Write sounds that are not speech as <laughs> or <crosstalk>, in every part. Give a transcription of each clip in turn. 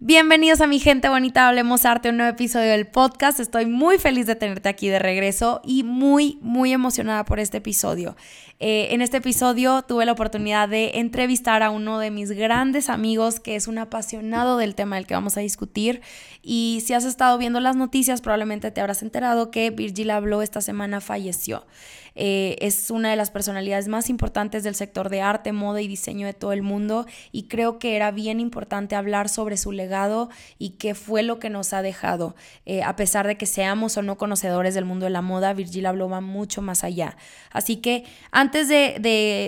Bienvenidos a mi gente bonita, hablemos arte, un nuevo episodio del podcast. Estoy muy feliz de tenerte aquí de regreso y muy, muy emocionada por este episodio. Eh, en este episodio tuve la oportunidad de entrevistar a uno de mis grandes amigos que es un apasionado del tema del que vamos a discutir. Y si has estado viendo las noticias, probablemente te habrás enterado que Virgil habló esta semana falleció. Eh, es una de las personalidades más importantes del sector de arte, moda y diseño de todo el mundo y creo que era bien importante hablar sobre su legado y qué fue lo que nos ha dejado. Eh, a pesar de que seamos o no conocedores del mundo de la moda, Virgil habló mucho más allá. Así que antes de,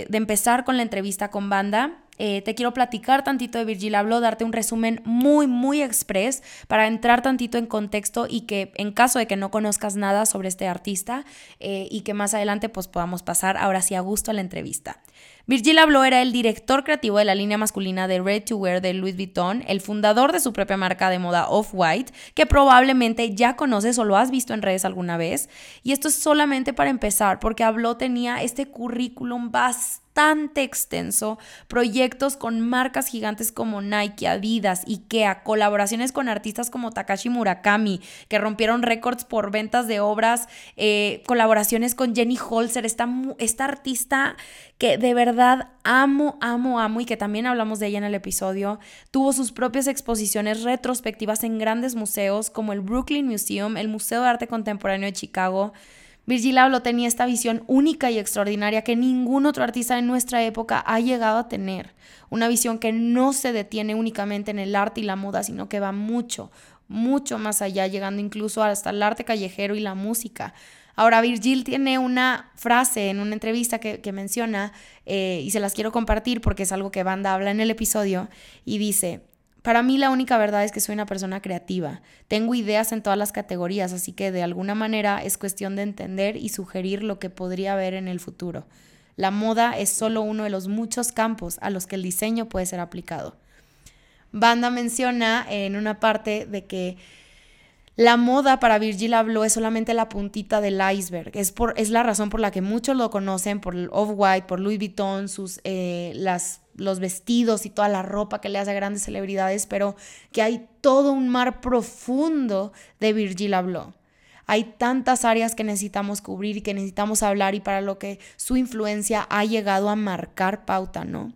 de empezar con la entrevista con banda, eh, te quiero platicar tantito de Virgil Abloh, darte un resumen muy, muy express para entrar tantito en contexto y que en caso de que no conozcas nada sobre este artista eh, y que más adelante pues podamos pasar ahora sí a gusto a la entrevista. Virgil Abloh era el director creativo de la línea masculina de Red to Wear de Louis Vuitton, el fundador de su propia marca de moda Off-White, que probablemente ya conoces o lo has visto en redes alguna vez. Y esto es solamente para empezar, porque Abloh tenía este currículum bastante bastante extenso, proyectos con marcas gigantes como Nike, Adidas, Ikea, colaboraciones con artistas como Takashi Murakami, que rompieron récords por ventas de obras, eh, colaboraciones con Jenny Holzer, esta, esta artista que de verdad amo, amo, amo y que también hablamos de ella en el episodio, tuvo sus propias exposiciones retrospectivas en grandes museos como el Brooklyn Museum, el Museo de Arte Contemporáneo de Chicago, Virgil Abloh tenía esta visión única y extraordinaria que ningún otro artista en nuestra época ha llegado a tener. Una visión que no se detiene únicamente en el arte y la moda, sino que va mucho, mucho más allá, llegando incluso hasta el arte callejero y la música. Ahora, Virgil tiene una frase en una entrevista que, menciona eh, y se las quiero compartir porque es algo que Banda habla en el episodio y dice, para mí la única verdad es que soy una persona creativa. Tengo ideas en todas las categorías, así que de alguna manera es cuestión de entender y sugerir lo que podría haber en el futuro. La moda es solo uno de los muchos campos a los que el diseño puede ser aplicado. Banda menciona en una parte de que la moda para Virgil Abloh es solamente la puntita del iceberg. Es, por, es la razón por la que muchos lo conocen, por Off-White, por Louis Vuitton, sus, eh, las los vestidos y toda la ropa que le hace a grandes celebridades, pero que hay todo un mar profundo de Virgil Abloh. Hay tantas áreas que necesitamos cubrir y que necesitamos hablar y para lo que su influencia ha llegado a marcar pauta, ¿no?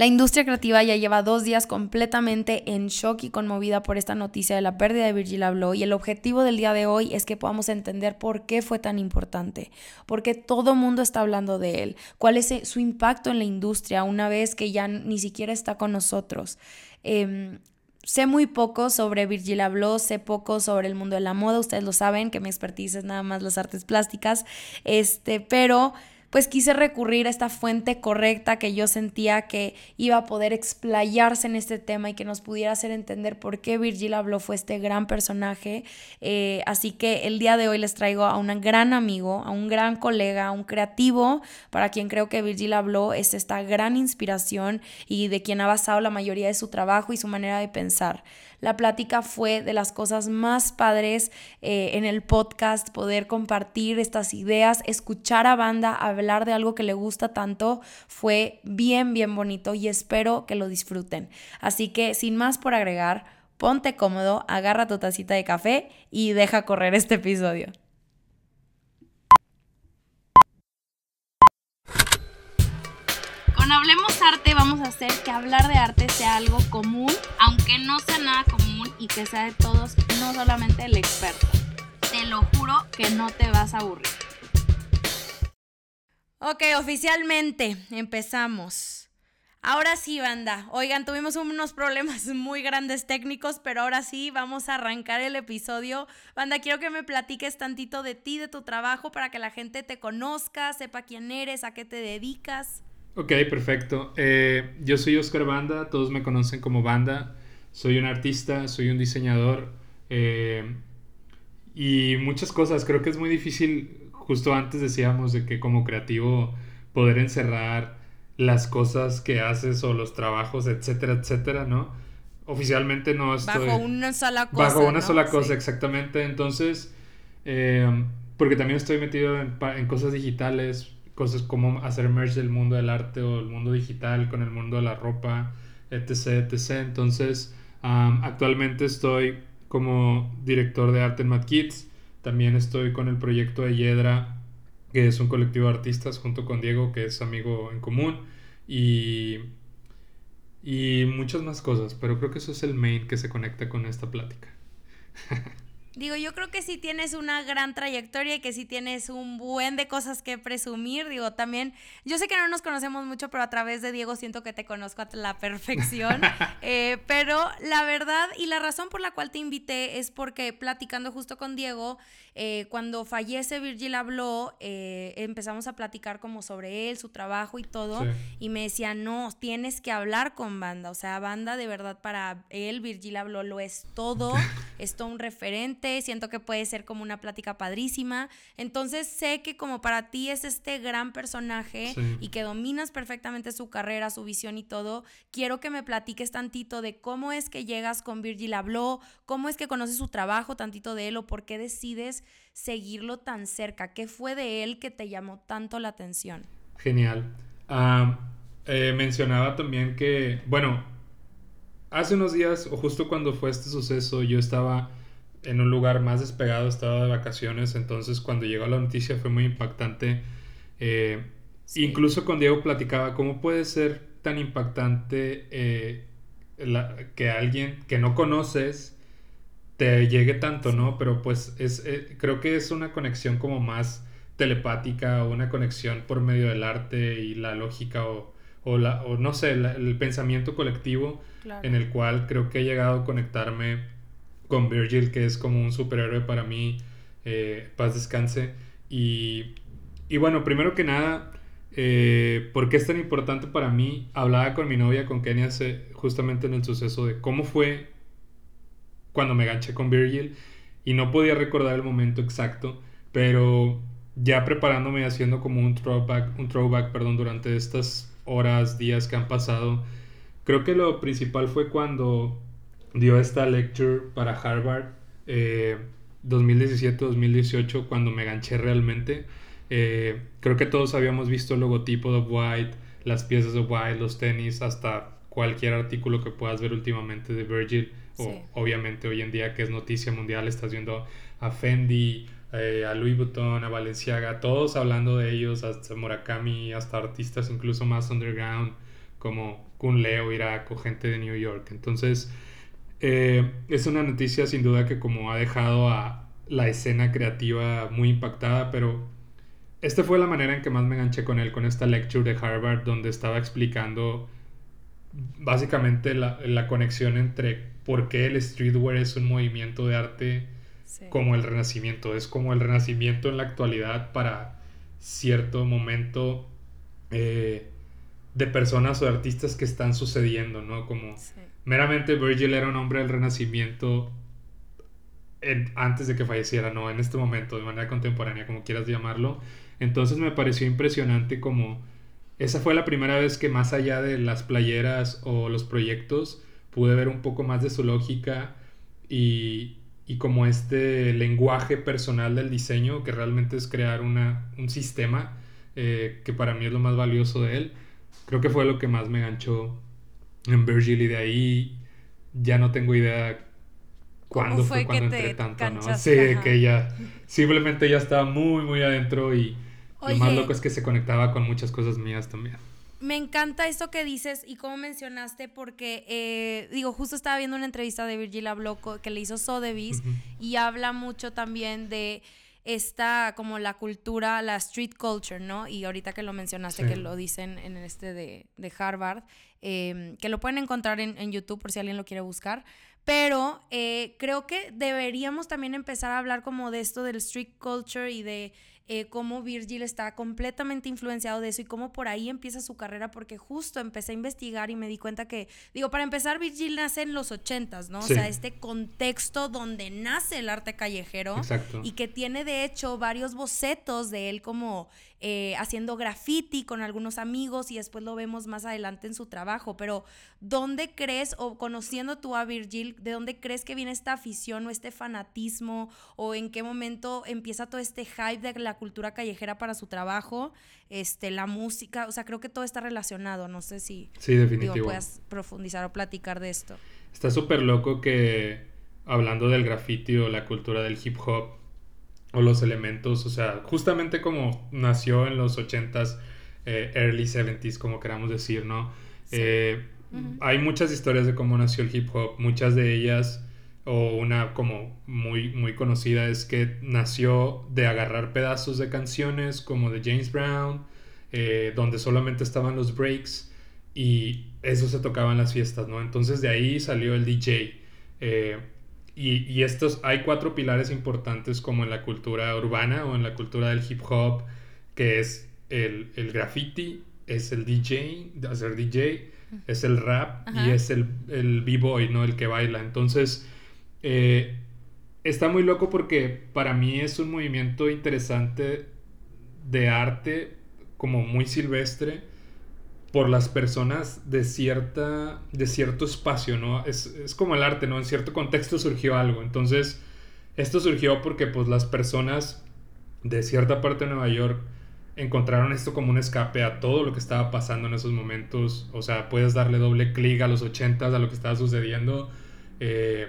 La industria creativa ya lleva dos días completamente en shock y conmovida por esta noticia de la pérdida de Virgil Abloh y el objetivo del día de hoy es que podamos entender por qué fue tan importante, por qué todo mundo está hablando de él, cuál es su impacto en la industria una vez que ya ni siquiera está con nosotros. Em, sé muy poco sobre Virgil Abloh, sé poco sobre el mundo de la moda, ustedes lo saben que mi expertise es nada más las artes plásticas, este, pero pues quise recurrir a esta fuente correcta que yo sentía que iba a poder explayarse en este tema y que nos pudiera hacer entender por qué Virgil Abloh fue este gran personaje. Eh, así que el día de hoy les traigo a un gran amigo, a un gran colega, a un creativo, para quien creo que Virgil Abloh es esta gran inspiración y de quien ha basado la mayoría de su trabajo y su manera de pensar. La plática fue de las cosas más padres eh, en el podcast, poder compartir estas ideas, escuchar a banda hablar de algo que le gusta tanto, fue bien, bien bonito y espero que lo disfruten. Así que sin más por agregar, ponte cómodo, agarra tu tacita de café y deja correr este episodio. Hablemos Arte vamos a hacer que hablar de arte sea algo común, aunque no sea nada común y que sea de todos, no solamente el experto. Te lo juro que no te vas a aburrir. Ok, oficialmente empezamos. Ahora sí, banda. Oigan, tuvimos unos problemas <laughs> muy grandes técnicos, pero ahora sí vamos a arrancar el episodio. Banda, quiero que me platiques tantito de ti, de tu trabajo, para que la gente te conozca, sepa quién eres, a qué te dedicas. Ok, perfecto. Eh, yo soy Oscar Banda, todos me conocen como Banda. Soy un artista, soy un diseñador eh, y muchas cosas. Creo que es muy difícil, justo antes decíamos de que como creativo poder encerrar las cosas que haces o los trabajos, etcétera, etcétera, ¿no? Oficialmente no estoy... Bajo una sola cosa. Bajo una sola cosa, exactamente. Entonces, eh, porque también estoy metido en, en cosas digitales, cosas como hacer merge el mundo del arte o el mundo digital con el mundo de la ropa, etc, etc. Entonces, actualmente estoy como director de arte en Mad Kids. También estoy con el proyecto de Yedra, que es un colectivo de artistas, junto con Diego, que es amigo en común. Y, y muchas más cosas, pero creo que eso es el main que se conecta con esta plática. <laughs> Digo, yo creo que sí tienes una gran trayectoria y que sí tienes un buen de cosas que presumir. Digo, también, yo sé que no nos conocemos mucho, pero a través de Diego siento que te conozco a la perfección. <laughs> Eh, pero la verdad y la razón por la cual te invité es porque platicando justo con Diego, eh, cuando fallece Virgil habló, eh, empezamos a platicar como sobre él, su trabajo y todo. Y me decía, no, tienes que hablar con banda. O sea, banda de verdad para él, Virgil habló, lo es todo. es todo un referente siento que puede ser como una plática padrísima. Entonces sé que como para ti es este gran personaje y que dominas perfectamente su carrera, su visión y todo, quiero que me platiques tantito de cómo es que llegas con Virgil Abloh, cómo es que conoces su trabajo, tantito de él o por qué decides seguirlo tan cerca. ¿Qué fue de él que te llamó tanto la atención? Genial. Ah, eh, mencionaba también que, bueno, hace unos días, o justo cuando fue este suceso, yo estaba en un lugar más despegado, estaba de vacaciones, entonces cuando llegó la noticia fue muy impactante. Eh, incluso con Diego platicaba cómo puede ser tan impactante eh, que alguien que no conoces te llegue tanto, ¿no? Pero pues es, eh, creo que es una conexión como más telepática o una conexión por medio del arte y la lógica o, o, la, o no sé, el pensamiento colectivo en el cual creo que he llegado a conectarme con Virgil, que es como un superhéroe para mí, eh, paz descanse. Y, y, bueno, primero que nada, eh, ¿por qué es tan importante para mí? Hablaba con mi novia, con Kenia, justamente en el suceso de cómo fue cuando me ganché con Virgil y no podía recordar el momento exacto, pero ya preparándome y haciendo como un throwback, un throwback perdón, durante estas horas, días que han pasado, creo que lo principal fue cuando dio esta lecture para Harvard 2017-2018 eh, cuando me ganché realmente. Eh, creo que todos habíamos visto el logotipo de White, las piezas de White, los tenis, hasta cualquier artículo que puedas ver últimamente de Virgil. Obviamente hoy en día que es noticia mundial estás viendo a Fendi, eh, a Louis Vuitton, a Balenciaga, todos hablando de ellos, hasta Murakami, hasta artistas incluso más underground como Kun Leo, Irak o gente de New York. Entonces, eh, es una noticia sin duda que como ha dejado a la escena creativa muy impactada, pero esta fue la manera en que más me enganché con él, con esta lecture de Harvard donde estaba explicando básicamente la, conexión entre por qué el streetwear es un movimiento de arte como el renacimiento, es como el renacimiento en la actualidad para cierto momento eh, de personas o de artistas que están sucediendo, ¿no? Como meramente Virgil era un hombre del renacimiento antes de que falleciera, no, en este momento, de manera contemporánea, como quieras llamarlo. Entonces me pareció impresionante como esa fue la primera vez que más allá de las playeras o los proyectos pude ver un poco más de su lógica y, y como este lenguaje personal del diseño que realmente es crear una, un sistema eh, que para mí es lo más valioso de él. Creo que fue lo que más me ganchó en Virgil y de ahí ya no tengo idea cuándo fue, cuando entré tanto, ¿no? Sí, que ya simplemente ya estaba muy, muy adentro y lo más loco es que se conectaba con muchas cosas mías también. Me encanta esto que dices y cómo mencionaste porque, eh, digo, justo estaba viendo una entrevista de Virgil Abloh que le hizo Sotheby's y habla mucho también de esta como la cultura, la street culture, ¿no? Y ahorita que lo mencionaste, que lo dicen en este de, de Harvard, em, que lo pueden encontrar en, en, YouTube por si alguien lo quiere buscar. Pero eh, creo que deberíamos también empezar a hablar como de esto del street culture y de eh, cómo Virgil está completamente influenciado de eso y cómo por ahí empieza su carrera, porque justo empecé a investigar y me di cuenta que, digo, para empezar, Virgil nace en los ochentas, ¿no? O sea, este contexto donde nace el arte callejero y que tiene de hecho varios bocetos de él como eh, haciendo graffiti con algunos amigos y después lo vemos más adelante en su trabajo, pero ¿dónde crees o conociendo tú a Virgil, de dónde crees que viene esta afición o este fanatismo o en qué momento empieza todo este hype de la cultura callejera para su trabajo, este, la música, o sea, creo que todo está relacionado, no sé si sí, definitivo. puedas profundizar o platicar de esto. está súper loco que hablando del graffiti o la cultura del hip hop o los elementos, o sea, justamente como nació en los 80s, eh, early 70s, como queramos decir, ¿no? Eh, hay muchas historias de cómo nació el hip hop, muchas de ellas, o una como muy, muy conocida, es que nació de agarrar pedazos de canciones como de James Brown, eh, donde solamente estaban los breaks y eso se tocaba en las fiestas, ¿no? Entonces de ahí salió el DJ. Y, y, estos, hay cuatro pilares importantes como en la cultura urbana o en la cultura del hip hop, que es el, el graffiti, es el DJ, hacer DJ, es el rap y es el, el b-boy, ¿no? El que baila. Entonces, eh, está muy loco porque para mí es un movimiento interesante de arte, como muy silvestre, por las personas de, cierta, de cierto espacio, ¿no? Es, es como el arte, ¿no? En cierto contexto surgió algo. Entonces, esto surgió porque pues las personas de cierta parte de Nueva York encontraron esto como un escape a todo lo que estaba pasando en esos momentos. O sea, puedes darle doble clic a los 80 a lo que estaba sucediendo. Eh,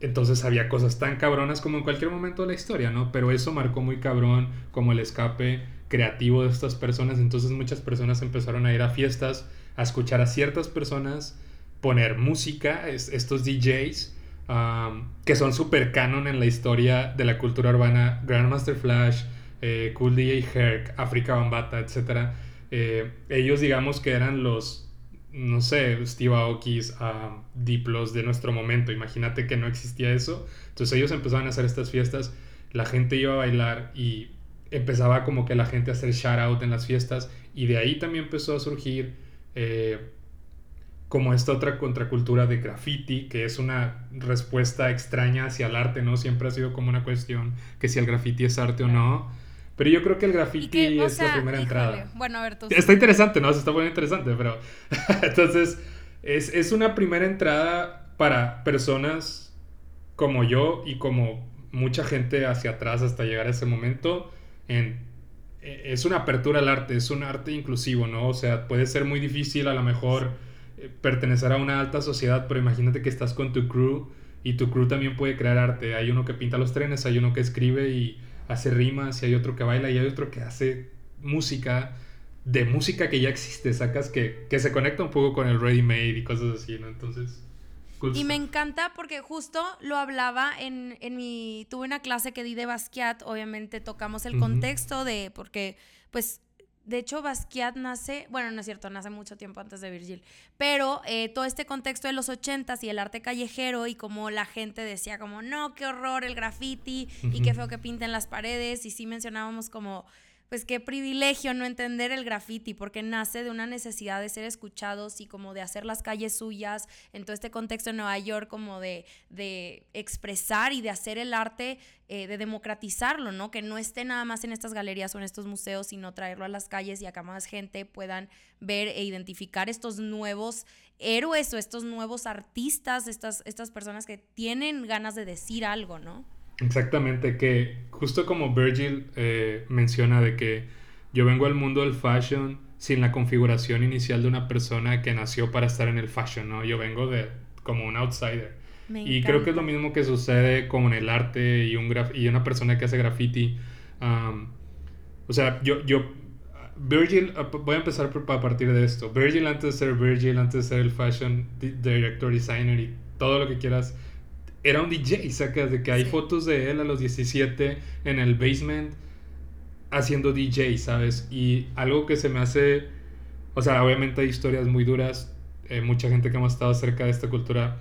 entonces había cosas tan cabronas como en cualquier momento de la historia, ¿no? Pero eso marcó muy cabrón como el escape creativo de estas personas. Entonces muchas personas empezaron a ir a fiestas, a escuchar a ciertas personas, poner música, estos DJs. que son super canon en la historia de la cultura urbana, Grandmaster Flash, eh, Cool DJ Herc, Africa Bambata, etc. Eh, ellos digamos que eran los, no sé, Steve Aoki's Diplos de nuestro momento. Imagínate que no existía eso. Entonces ellos empezaban a hacer estas fiestas, la gente iba a bailar y empezaba como que la gente a hacer shout out en las fiestas y de ahí también empezó a surgir eh, como esta otra contracultura de graffiti, que es una respuesta extraña hacia el arte, ¿no? Siempre ha sido como una cuestión que si el graffiti es arte o no. Pero yo creo que el graffiti es la primera entrada. Bueno, a ver, tú. Está interesante, ¿no? Se está poniendo interesante, pero. <laughs> Entonces, es, es, una primera entrada para personas como yo y como mucha gente hacia atrás hasta llegar a ese momento. En, e, es una apertura al arte, es un arte inclusivo, ¿no? O sea, puede ser muy difícil a lo mejor eh, pertenecer a una alta sociedad, pero imagínate que estás con tu crew y tu crew también puede crear arte. Hay uno que pinta los trenes, hay uno que escribe y hace rimas, y hay otro que baila, y hay otro que hace música de música que ya existe, sacas que, que se conecta un poco con el ready made y cosas así, ¿no? Entonces... Y me encanta porque justo lo hablaba en, en mi... Tuve una clase que di de Basquiat, obviamente tocamos el contexto de... Porque pues de hecho, Basquiat nace, bueno, no es cierto, nace mucho tiempo antes de Virgil, pero eh, todo este contexto de los ochentas y el arte callejero y como la gente decía como, no, qué horror el graffiti y qué feo que pinten las paredes y sí mencionábamos como pues qué privilegio no entender el graffiti, porque nace de una necesidad de ser escuchados y como de hacer las calles suyas, en todo este contexto de Nueva York, como de, de expresar y de hacer el arte, eh, de democratizarlo, ¿no? Que no esté nada más en estas galerías o en estos museos, sino traerlo a las calles y a que más gente puedan ver e identificar estos nuevos héroes o estos nuevos artistas, estas, estas personas que tienen ganas de decir algo, ¿no? Exactamente, que justo como Virgil eh, menciona de que yo vengo al mundo del fashion sin la configuración inicial de una persona que nació para estar en el fashion, ¿no? Yo vengo de como un outsider. y creo que es lo mismo que sucede con el arte y, un y una persona que hace graffiti. o sea, yo, yo, Virgil, voy a empezar a partir de esto. Virgil antes de ser Virgil, antes de ser el fashion director, designer y todo lo que quieras, era un DJ, sacas de que hay fotos de él a los 17 en el basement haciendo DJ, ¿sabes? Y algo que se me hace, o sea, obviamente hay historias muy duras, eh, mucha gente que hemos estado cerca de esta cultura,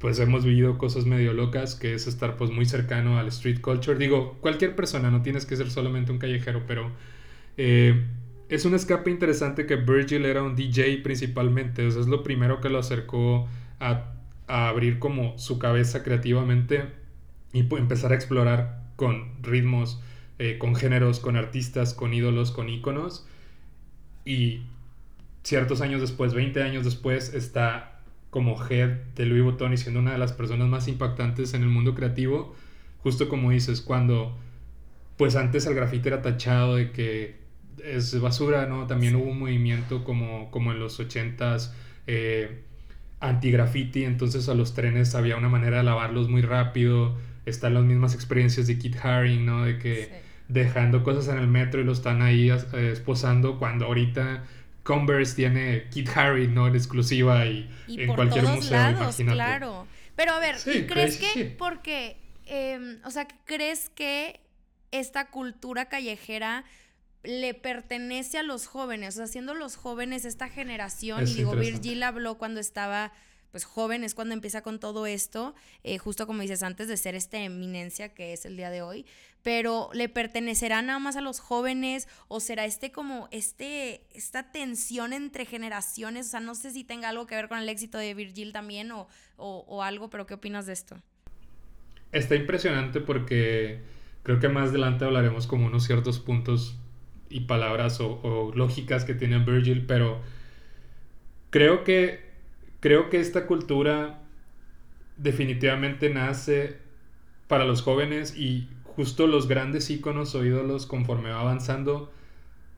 pues hemos vivido cosas medio locas, que es estar pues muy cercano al street culture. Digo, cualquier persona, no tienes que ser solamente un callejero, pero eh, es un escape interesante que Virgil era un DJ principalmente, o sea, es lo primero que lo acercó a a abrir como su cabeza creativamente y empezar a explorar con ritmos, eh, con géneros, con artistas, con ídolos, con íconos. Y ciertos años después, 20 años después, está como head de Louis Vuitton y siendo una de las personas más impactantes en el mundo creativo. Justo como dices, cuando pues antes el grafite era tachado de que es basura, ¿no? También hubo un movimiento como, como en los 80s. Eh, anti-graffiti, entonces a los trenes había una manera de lavarlos muy rápido. Están las mismas experiencias de Kit Haring, ¿no? De que dejando cosas en el metro y lo están ahí eh, esposando cuando ahorita Converse tiene Kit Haring, ¿no? En exclusiva y, en cualquier museo, lados, claro. Pero a ver, ¿y crees que porque, em, o sea, crees que esta cultura callejera le pertenece a los jóvenes, o sea, siendo los jóvenes esta generación, y digo, Virgil habló cuando estaba pues joven, es cuando empieza con todo esto, eh, justo como dices, antes de ser esta eminencia que es el día de hoy, pero ¿le pertenecerá nada más a los jóvenes o será este como, este, esta tensión entre generaciones? O sea, no sé si tenga algo que ver con el éxito de Virgil también o, o algo, pero ¿qué opinas de esto? Está impresionante porque creo que más adelante hablaremos como unos ciertos puntos y palabras o, lógicas que tiene Virgil, pero creo que, creo que esta cultura definitivamente nace para los jóvenes y justo los grandes íconos o ídolos conforme va avanzando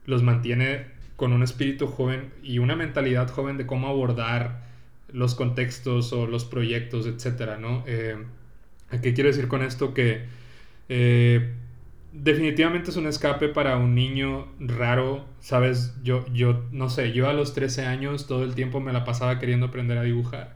los mantiene con un espíritu joven y una mentalidad joven de cómo abordar los contextos o los proyectos, etcétera, ¿no? Eh, ¿Qué quiero decir con esto? Que eh, definitivamente es un escape para un niño raro, ¿sabes? Yo, yo, no sé, yo a los 13 años todo el tiempo me la pasaba queriendo aprender a dibujar.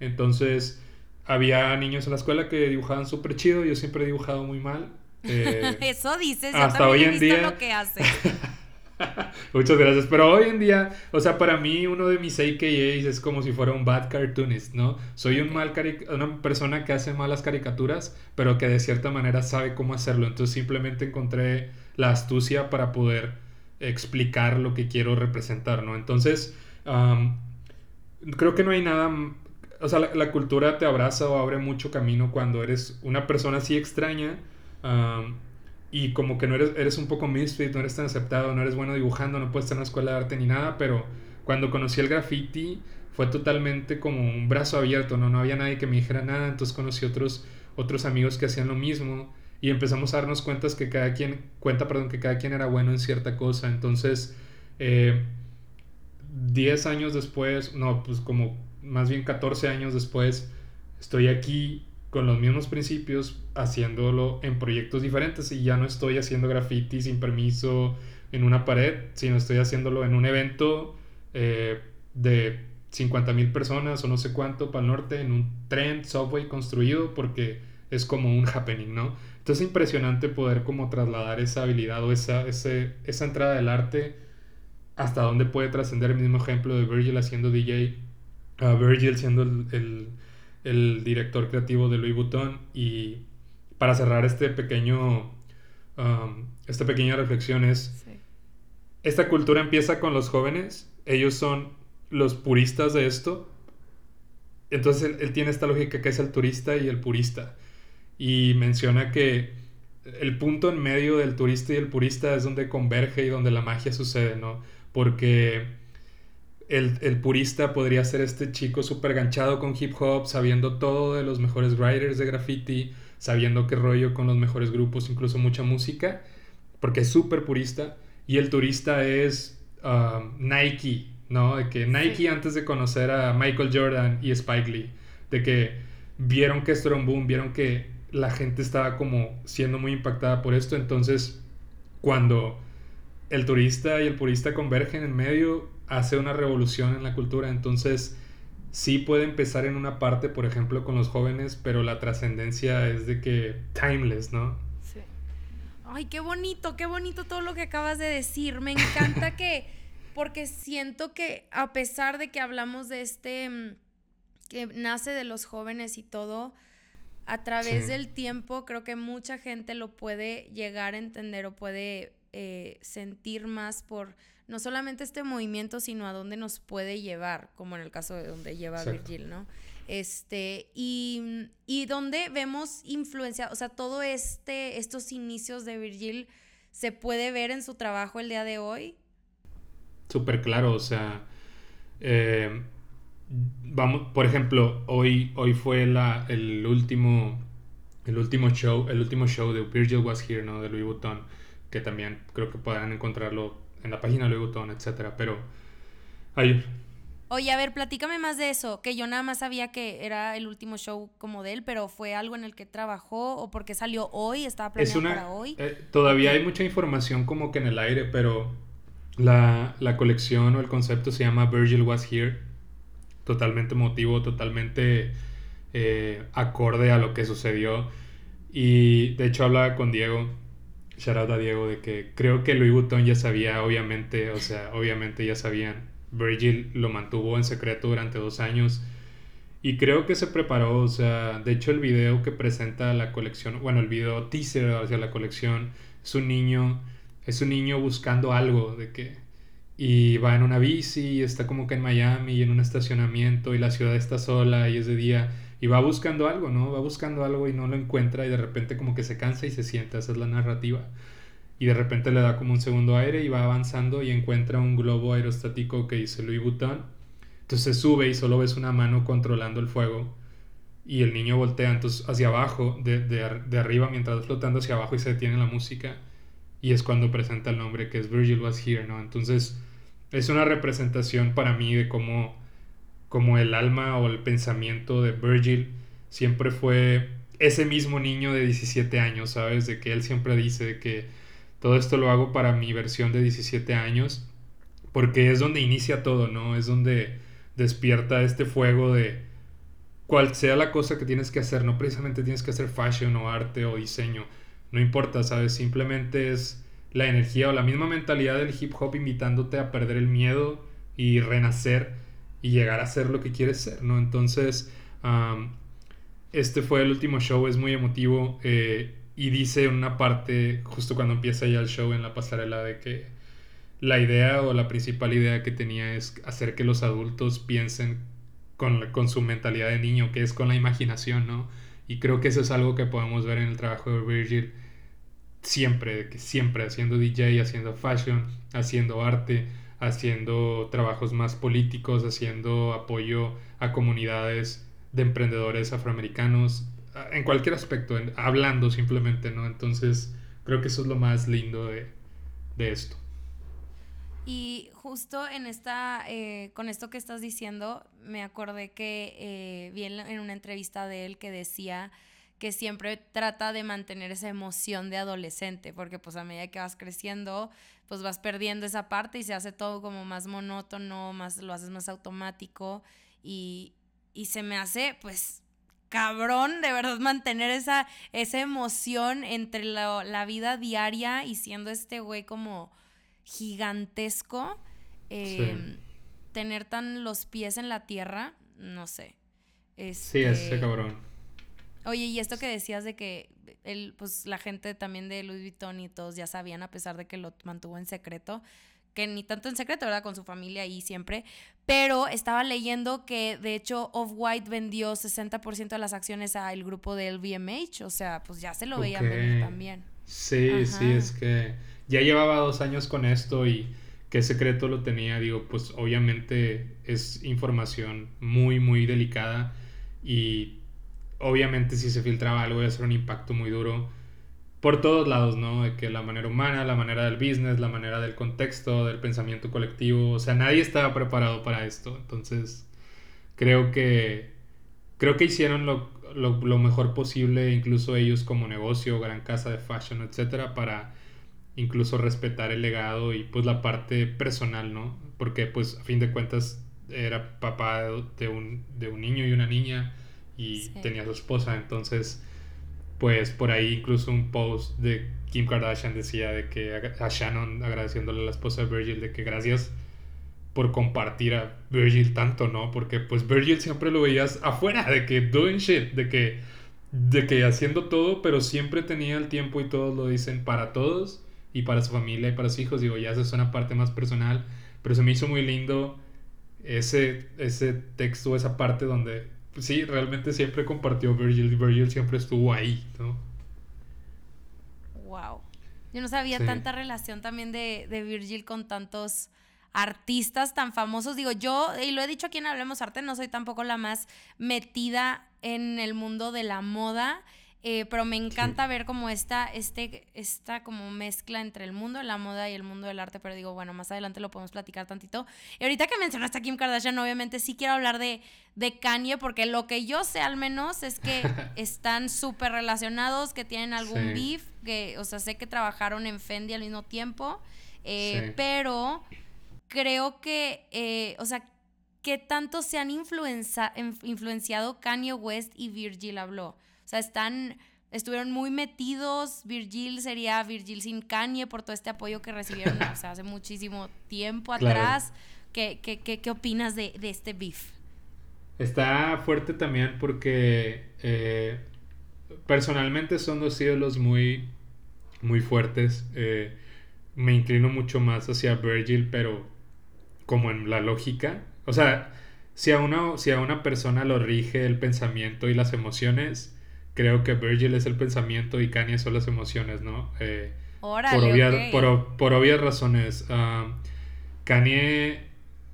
Entonces, había niños en la escuela que dibujaban súper chido, yo siempre he dibujado muy mal. Eh, <laughs> Eso dices, yo hasta hoy en día lo que hace. <laughs> <laughs> Muchas gracias. Pero hoy en día, o sea, para mí uno de mis AKAs es como si fuera un bad cartoonist, ¿no? Soy un mal una persona que hace malas caricaturas, pero que de cierta manera sabe cómo hacerlo. Entonces simplemente encontré la astucia para poder explicar lo que quiero representar, ¿no? Entonces, creo que no hay nada... O sea, la, cultura te abraza o abre mucho camino cuando eres una persona así extraña y como que no eres, eres un poco misfit, no eres tan aceptado, no eres bueno dibujando, no puedes estar en una escuela de arte ni nada, pero cuando conocí el graffiti fue totalmente como un brazo abierto, no, no había nadie que me dijera nada, entonces conocí otros, otros amigos que hacían lo mismo y empezamos a darnos cuenta que cada quien, cuenta, perdón, que cada quien era bueno en cierta cosa, entonces 10 eh, años después, no, pues como más bien 14 años después, estoy aquí con los mismos principios, haciéndolo en proyectos diferentes y ya no estoy haciendo graffiti sin permiso en una pared, sino estoy haciéndolo en un evento eh, de 50 mil personas o no sé cuánto para el norte, en un tren, subway construido, porque es como un happening, ¿no? Entonces es impresionante poder como trasladar esa habilidad o esa, esa entrada del arte hasta dónde puede trascender el mismo ejemplo de Virgil haciendo DJ, a Virgil siendo el el director creativo de Louis Vuitton. Y para cerrar este pequeño, um, esta pequeña reflexión es, esta cultura empieza con los jóvenes, ellos son los puristas de esto. Entonces él, tiene esta lógica que es el turista y el purista. Y menciona que el punto en medio del turista y el purista es donde converge y donde la magia sucede, ¿no? Porque el, purista podría ser este chico súper ganchado con hip hop, sabiendo todo de los mejores writers de graffiti, sabiendo qué rollo con los mejores grupos, incluso mucha música, porque es súper purista. Y el turista es um, Nike, ¿no? De que Nike antes de conocer a Michael Jordan y Spike Lee, de que vieron que esto era un boom, vieron que la gente estaba como siendo muy impactada por esto, entonces cuando el turista y el purista convergen en medio, hace una revolución en la cultura. Entonces, sí puede empezar en una parte, por ejemplo, con los jóvenes, pero la trascendencia es de que timeless, ¿no? Sí. Ay, qué bonito, qué bonito todo lo que acabas de decir. Me encanta que, <laughs> porque siento que a pesar de que hablamos de este, mm, que nace de los jóvenes y todo, a través del tiempo creo que mucha gente lo puede llegar a entender o puede eh, sentir más por no solamente este movimiento, sino a dónde nos puede llevar, como en el caso de donde lleva Virgil, ¿no? Este, y, y donde vemos influencia, o sea, todo este, estos inicios de Virgil se puede ver en su trabajo el día de hoy. Súper claro, o sea, eh, vamos, por ejemplo, hoy, hoy fue la, el último, el último show, el último show de Virgil Was Here, ¿no? De Louis Vuitton, que también creo que podrán encontrarlo en la página de Louis Vuitton, etc. Pero hay, Oye, a ver, platícame más de eso, que yo nada más sabía que era el último show como de él, pero fue algo en el que trabajó o porque salió hoy, estaba planeado para hoy. Eh, todavía hay mucha información como que en el aire, pero la, la, colección o el concepto se llama Virgil Was Here, totalmente motivo, totalmente eh, acorde a lo que sucedió. Y de hecho hablaba con Diego, shout out a Diego, de que creo que Louis Vuitton ya sabía, obviamente, o sea, obviamente ya sabían Virgil lo mantuvo en secreto durante dos años. Y creo que se preparó, o sea, de hecho el video que presenta la colección, bueno, el video teaser hacia la colección, es un niño, es un niño buscando algo de que, y va en una bici y está como que en Miami y en un estacionamiento y la ciudad está sola y es de día va buscando algo, ¿no? Va buscando algo y no lo encuentra y de repente como que se cansa y se sienta, esa es la narrativa y de repente le da como un segundo aire y va avanzando y encuentra un globo aerostático que dice Louis Vuitton. Entonces sube y solo ves una mano controlando el fuego y el niño voltea entonces hacia abajo, de, de, arriba mientras flotando hacia abajo y se detiene la música y es cuando presenta el nombre que es Virgil Was Here, ¿no? Entonces es una representación para mí de cómo, cómo el alma o el pensamiento de Virgil siempre fue ese mismo niño de 17 años, ¿sabes? De que él siempre dice que todo esto lo hago para mi versión de 17 años, porque es donde inicia todo, ¿no? Es donde despierta este fuego de cual sea la cosa que tienes que hacer, no precisamente tienes que hacer fashion o arte o diseño, no importa, ¿sabes? Simplemente es la energía o la misma mentalidad del hip hop invitándote a perder el miedo y renacer y llegar a ser lo que quieres ser, ¿no? Entonces, este fue el último show, es muy emotivo. Eh, y dice una parte, justo cuando empieza ya el show en la pasarela, de que la idea o la principal idea que tenía es hacer que los adultos piensen con, con su mentalidad de niño, que es con la imaginación, ¿no? Y creo que eso es algo que podemos ver en el trabajo de Virgil siempre, que siempre haciendo DJ, haciendo fashion, haciendo arte, haciendo trabajos más políticos, haciendo apoyo a comunidades de emprendedores afroamericanos, en cualquier aspecto, hablando simplemente, ¿no? Entonces, creo que eso es lo más lindo de, esto. Y justo en esta, eh, con esto que estás diciendo, me acordé que eh, vi en, una entrevista de él que decía que siempre trata de mantener esa emoción de adolescente, porque pues a medida que vas creciendo, pues vas perdiendo esa parte y se hace todo como más monótono, más, lo haces más automático y, y se me hace pues cabrón, de verdad, <laughs> mantener esa, esa emoción entre la, vida diaria y siendo este güey como gigantesco. Em, tener tan los pies en la tierra, no sé. sí, ese este, cabrón. Oye, y esto que decías de que él, pues la gente también de Louis Vuitton y todos ya sabían, a pesar de que lo mantuvo en secreto, que ni tanto en secreto, ¿verdad? Con su familia y siempre. Pero estaba leyendo que de hecho Off-White vendió 60% de las acciones al grupo de LVMH. O sea, pues ya se lo veían venir también. Sí, sí, es que ya llevaba dos años con esto y qué secreto lo tenía. Digo, pues obviamente es información muy, muy delicada y obviamente si se filtraba algo iba a ser un impacto muy duro por todos lados, ¿no? De que la manera humana, la manera del business, la manera del contexto, del pensamiento colectivo, o sea, nadie estaba preparado para esto. Entonces, creo que creo que hicieron lo, lo, mejor posible, incluso ellos como negocio, gran casa de fashion, etcétera, para incluso respetar el legado y pues la parte personal, ¿no? Porque pues a fin de cuentas era papá de un, de un niño y una niña y tenía su esposa, entonces pues por ahí incluso un post de Kim Kardashian decía de que a Shannon agradeciéndole a la esposa de Virgil de que gracias por compartir a Virgil tanto, ¿no? Porque pues Virgil siempre lo veías afuera, de que doing shit, de que, de que haciendo todo, pero siempre tenía el tiempo y todos lo dicen para todos y para su familia y para sus hijos. Digo, ya eso es una parte más personal, pero se me hizo muy lindo ese, ese texto, esa parte donde sí, realmente siempre compartió Virgil y Virgil siempre estuvo ahí, ¿no? Wow. Yo no sabía tanta relación también de, de, Virgil con tantos artistas tan famosos. Digo, yo, y lo he dicho aquí en Hablemos Arte, no soy tampoco la más metida en el mundo de la moda. Eh, pero me encanta ver como esta, este, esta como mezcla entre el mundo de la moda y el mundo del arte, pero digo, bueno, más adelante lo podemos platicar tantito. Y ahorita que mencionaste a Kim Kardashian, obviamente sí quiero hablar de, de Kanye, porque lo que yo sé al menos es que <laughs> están súper relacionados, que tienen algún beef, que, o sea, sé que trabajaron en Fendi al mismo tiempo, eh, pero creo que, eh, o sea, ¿qué tanto se han influenciado Kanye West y Virgil habló? O sea, están, estuvieron muy metidos. Virgil sería Virgil sin Kanye por todo este apoyo que recibieron <laughs> o sea, hace muchísimo tiempo atrás. ¿Qué, qué, qué, opinas de, de, este beef? Está fuerte también porque eh, personalmente son dos ídolos muy, muy fuertes. Eh, me inclino mucho más hacia Virgil, pero como en la lógica. O sea, si a, una, si a una persona lo rige el pensamiento y las emociones, creo que Virgil es el pensamiento y Kanye son las emociones, ¿no? Eh, por, por, obvias razones. Uh, Kanye,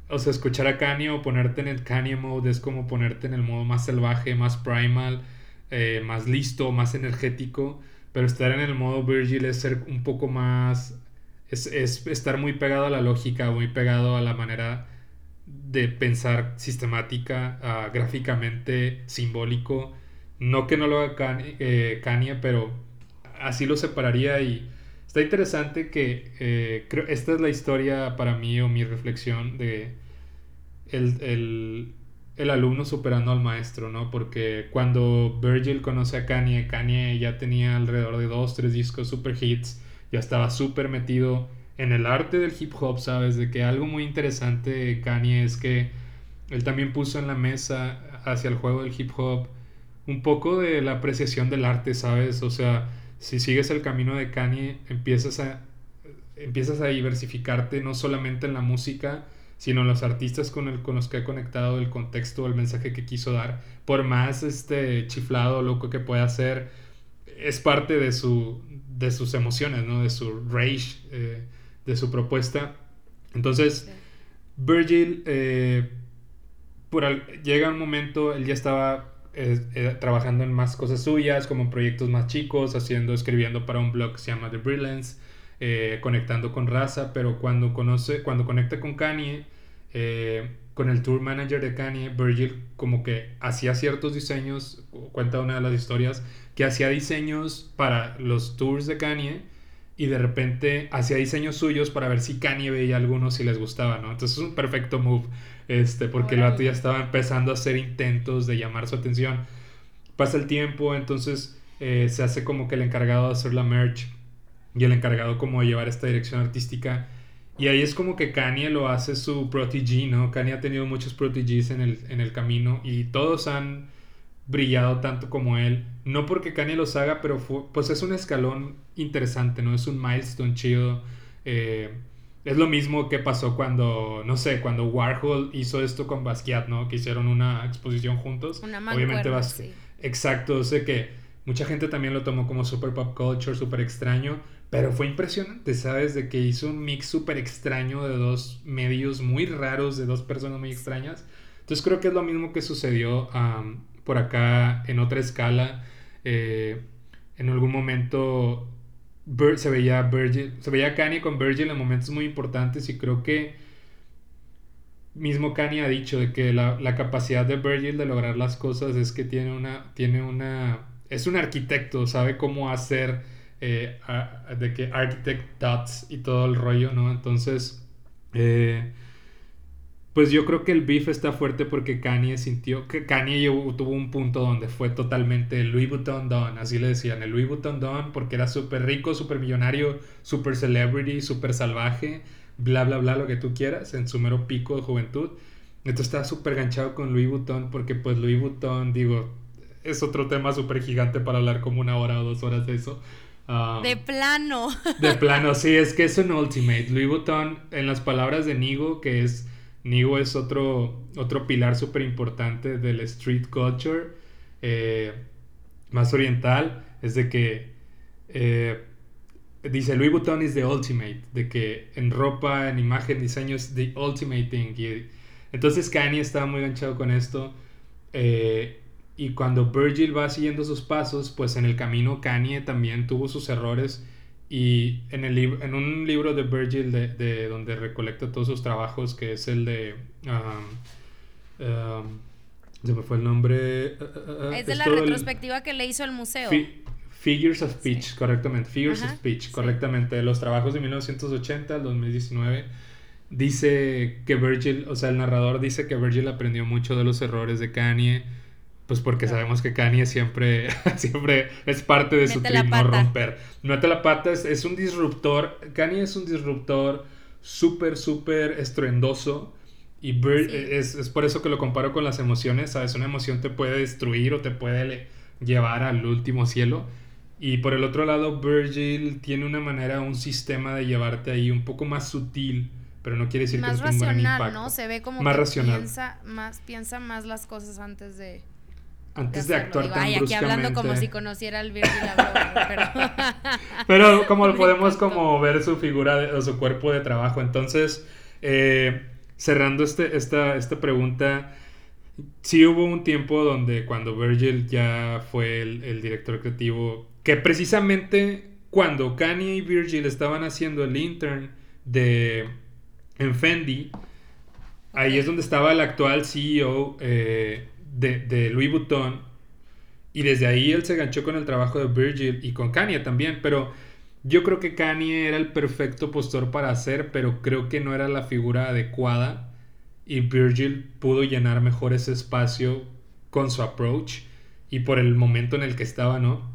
o sea, escuchar a Kanye o ponerte en el Kanye mode es como ponerte en el modo más salvaje, más primal, eh, más listo, más energético. Pero estar en el modo Virgil es ser un poco más. Es, es estar muy pegado a la lógica, muy pegado a la manera de pensar sistemática, ah, gráficamente, simbólico. No que no lo haga eh, Kanye, pero así lo separaría y está interesante que eh, creo esta es la historia para mí o mi reflexión de el, el, alumno superando al maestro, ¿no? Porque cuando Virgil conoce a Kanye, Kanye ya tenía alrededor de dos, tres discos super hits, ya estaba súper metido en el arte del hip hop, ¿sabes? De que algo muy interesante Kanye es que él también puso en la mesa hacia el juego del hip hop un poco de la apreciación del arte, ¿sabes? O sea, si sigues el camino de Kanye, empiezas a, empiezas a diversificarte no solamente en la música, sino en los artistas con, el, con los que ha conectado, el contexto, el mensaje que quiso dar. Por más este chiflado, loco que pueda ser, es parte de, su, de sus emociones, ¿no? De su rage. Eh, de su propuesta. Entonces, Virgil, eh, por llega un momento, él ya estaba eh, eh, trabajando en más cosas suyas, como proyectos más chicos, haciendo, escribiendo para un blog que se llama The Brilliance, conectando con raza, pero cuando conoce, cuando conecta con Kanye, con el tour manager de Kanye, Virgil como que hacía ciertos diseños, cuenta una de las historias, que hacía diseños para los tours de Kanye y de repente hacía diseños suyos para ver si Kanye veía algunos si les gustaba, ¿no? Entonces es un perfecto move, este, porque el vato ya estaba empezando a hacer intentos de llamar su atención. Pasa el tiempo, entonces eh, se hace como que el encargado de hacer la merch y el encargado como de llevar esta dirección artística. Y ahí es como que Kanye lo hace su protege, ¿no? Kanye ha tenido muchos proteges en el, en el camino y todos han brillado tanto como él. No porque Kanye los haga, pero pues es un escalón interesante, ¿no? Es un milestone chido. Eh, es lo mismo que pasó cuando, no sé, cuando Warhol hizo esto con Basquiat, ¿no? Que hicieron una exposición juntos. Una Obviamente Basquiat. Exacto, sé que mucha gente también lo tomó como super pop culture, super extraño, pero fue impresionante, ¿sabes? De que hizo un mix súper extraño de dos medios muy raros, de dos personas muy extrañas. Entonces creo que es lo mismo que sucedió por acá en otra escala. Eh, en algún momento se veía Virgil, se veía Kanye con Virgil en momentos muy importantes y creo que mismo Kanye ha dicho de que la, capacidad de Virgil de lograr las cosas es que tiene una, tiene una, es un arquitecto, sabe cómo hacer eh, de que architect dots y todo el rollo, ¿no? Entonces, eh, pues yo creo que el beef está fuerte porque Kanye sintió que Kanye tuvo un punto donde fue totalmente el Louis Vuitton Don, así le decían, el Louis Vuitton Don, porque era súper rico, súper millonario, súper celebrity, súper salvaje, bla, bla, bla, lo que tú quieras, en su mero pico de juventud. Entonces estaba súper ganchado con Louis Vuitton porque pues Louis Vuitton, digo, es otro tema súper gigante para hablar como una hora o dos horas de eso. Um, de plano. De plano, <laughs> sí, es que es un ultimate. Louis Vuitton, en las palabras de Nigo, que es Nigo es otro, otro pilar súper importante del street culture, eh, más oriental, es de que eh, dice Louis Vuitton is the ultimate, de que en ropa, en imagen, diseño es the ultimate thing. entonces Kanye estaba muy enganchado con esto. Eh, Y cuando Virgil va siguiendo sus pasos, pues en el camino Kanye también tuvo sus errores. Y en, el en un libro de Virgil, de, donde recolecta todos sus trabajos, que es el de... Um, um, se me fue el nombre. Uh, uh, uh, es de la retrospectiva que le hizo el museo. Figures of Speech, correctamente. Figures of Speech, correctamente. Los trabajos de 1980 al 2019. Dice que Virgil, o sea, el narrador dice que Virgil aprendió mucho de los errores de Kanye. Pues porque sabemos que Kanye siempre, <laughs> siempre es parte de su trip no romper. Mete la pata, es, es un disruptor. Kanye es un disruptor súper, súper estruendoso y es, es, por eso que lo comparo con las emociones, ¿sabes? Una emoción te puede destruir o te puede llevar al último cielo. Y por el otro lado, Virgil tiene una manera, un sistema de llevarte ahí un poco más sutil, pero no quiere decir que no tenga un gran impacto. ¿no? Se ve como más racional. Piensa más, piensa más las cosas antes de antes de, actuar tan bruscamente. aquí hablando como si conociera al Virgil pero... pero como <laughs> podemos como ver su figura o su cuerpo de trabajo. Entonces, eh, cerrando este, esta, esta pregunta, sí hubo un tiempo donde cuando Virgil ya fue el, director creativo, que precisamente cuando Kanye y Virgil estaban haciendo el intern de en Fendi, ahí es donde estaba el actual CEO eh, de, de, Louis Vuitton. Y desde ahí él se ganchó con el trabajo de Virgil y con Kanye también, pero yo creo que Kanye era el perfecto postor para hacer, pero creo que no era la figura adecuada. Y Virgil pudo llenar mejor ese espacio con su approach y por el momento en el que estaba, ¿no?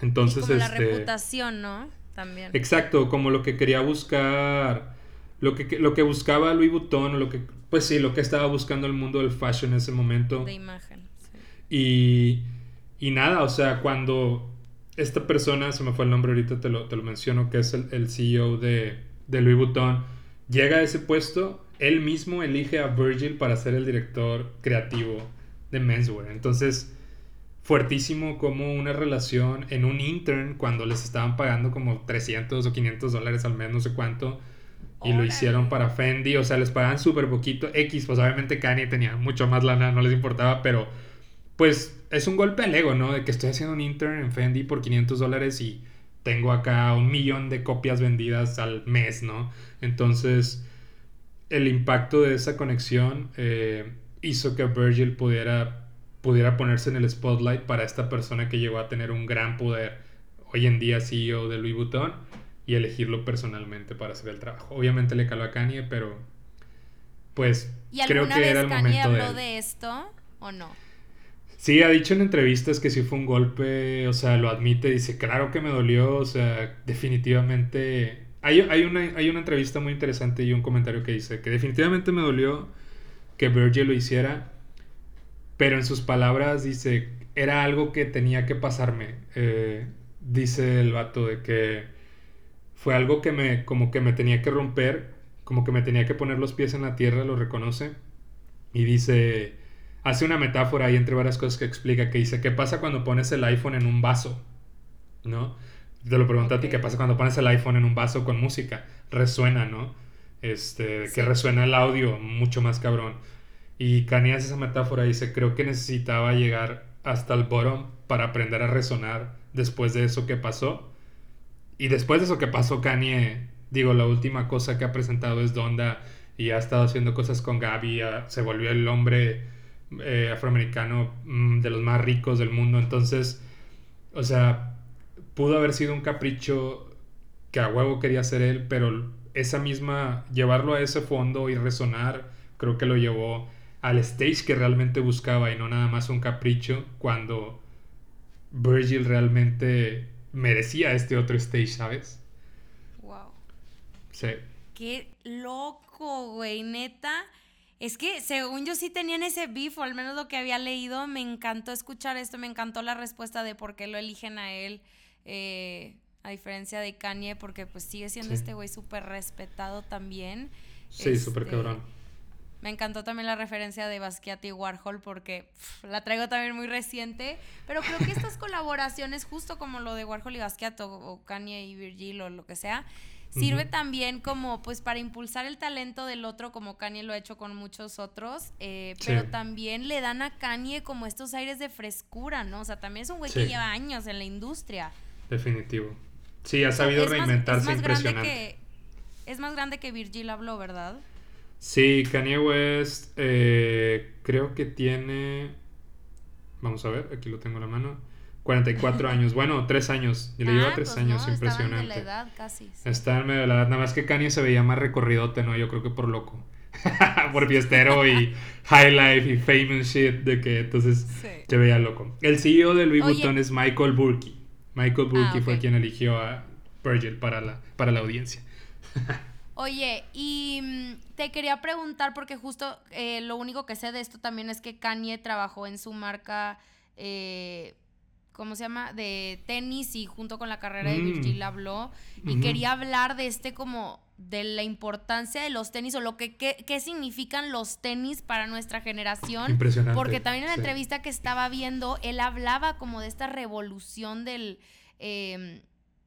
Entonces, como la este, reputación, ¿no? También. Exacto, como lo que quería buscar, lo que, lo que buscaba Louis Vuitton, lo que, pues sí, lo que estaba buscando el mundo del fashion en ese momento. De imagen. Y, y nada, o sea, cuando esta persona, se me fue el nombre ahorita, te lo, te lo menciono, que es el, CEO de, de, Louis Vuitton, llega a ese puesto, él mismo elige a Virgil para ser el director creativo de Menswear. Entonces, fuertísimo como una relación en un intern cuando les estaban pagando como 300 o 500 dólares al mes, no sé cuánto. Y lo hicieron para Fendi, o sea, les pagan súper poquito. X, pues obviamente Kanye tenía mucho más lana, no les importaba, pero pues es un golpe al ego, ¿no? De que estoy haciendo un intern en Fendi por 500 dólares y tengo acá un millón de copias vendidas al mes, ¿no? Entonces, el impacto de esa conexión eh, hizo que Virgil pudiera, pudiera ponerse en el spotlight para esta persona que llegó a tener un gran poder, hoy en día CEO de Louis Vuitton, y elegirlo personalmente para hacer el trabajo. Obviamente le caló a Kanye, pero pues creo que era el Kanye momento habló de esto o no? Sí, ha dicho en entrevistas que sí fue un golpe, o sea, lo admite, dice, claro que me dolió, o sea, definitivamente... Hay, hay, una, hay una entrevista muy interesante y un comentario que dice que definitivamente me dolió que Virgil lo hiciera, pero en sus palabras dice, era algo que tenía que pasarme. Eh, dice el vato de que fue algo que me, como que me tenía que romper, como que me tenía que poner los pies en la tierra, lo reconoce. Y dice, hace una metáfora ahí entre varias cosas que explica, que dice, ¿qué pasa cuando pones el iPhone en un vaso? ¿No? Te lo pregunto a ti, ¿qué pasa cuando pones el iPhone en un vaso con música? Resuena, ¿no? Este, que resuena el audio mucho más cabrón. Y Kanye hace esa metáfora y dice, creo que necesitaba llegar hasta el bottom para aprender a resonar después de eso que pasó. Y después de eso que pasó, Kanye, digo, la última cosa que ha presentado es Donda y ha estado haciendo cosas con Gaby, se volvió el hombre eh, afroamericano mm, de los más ricos del mundo. Entonces, o sea, pudo haber sido un capricho que a huevo quería hacer él, pero esa misma, llevarlo a ese fondo y resonar, creo que lo llevó al stage que realmente buscaba y no nada más un capricho cuando Virgil realmente merecía este otro stage, ¿sabes? Wow. Sí. Qué loco, güey, neta. Es que según yo sí tenían ese beef, o al menos lo que había leído, me encantó escuchar esto, me encantó la respuesta de por qué lo eligen a él, eh, a diferencia de Kanye, porque pues sigue siendo este güey súper respetado también. Sí, súper este, cabrón. Me encantó también la referencia de Basquiat y Warhol porque la traigo también muy reciente, pero creo que estas <laughs> colaboraciones, justo como lo de Warhol y Basquiat o, o Kanye y Virgil o lo que sea, sirve también como pues para impulsar el talento del otro como Kanye lo ha hecho con muchos otros, eh, pero también le dan a Kanye como estos aires de frescura, ¿no? O sea, también es un güey que lleva años en la industria. Definitivo. Sí, ha sabido reinventarse es impresionante. es más grande que Virgil habló, ¿verdad? Sí, Kanye West eh, creo que tiene... Vamos a ver, aquí lo tengo en la mano. 44 <laughs> años, bueno, 3 años. Y le lleva 3 ah, pues años, impresionante. Está en la edad casi. Está en medio de la edad. Nada más que Kanye se veía más recorridote, ¿no? Yo creo que por loco. <laughs> por fiestero y <laughs> high life y famous shit. De que entonces se veía loco. El CEO de Louis Vuitton es Michael Burke. Michael Burke ah, fue quien eligió a Virgil para la, para la audiencia. Oye, y mm, te quería preguntar, porque justo eh, lo único que sé de esto también es que Kanye trabajó en su marca, eh, ¿cómo se llama? De tenis y junto con la carrera de mm. Virgil habló. Y quería hablar de este como de la importancia de los tenis o lo que qué, significan los tenis para nuestra generación. Impresionante. Porque también en la entrevista que estaba viendo, él hablaba como de esta revolución del... Em,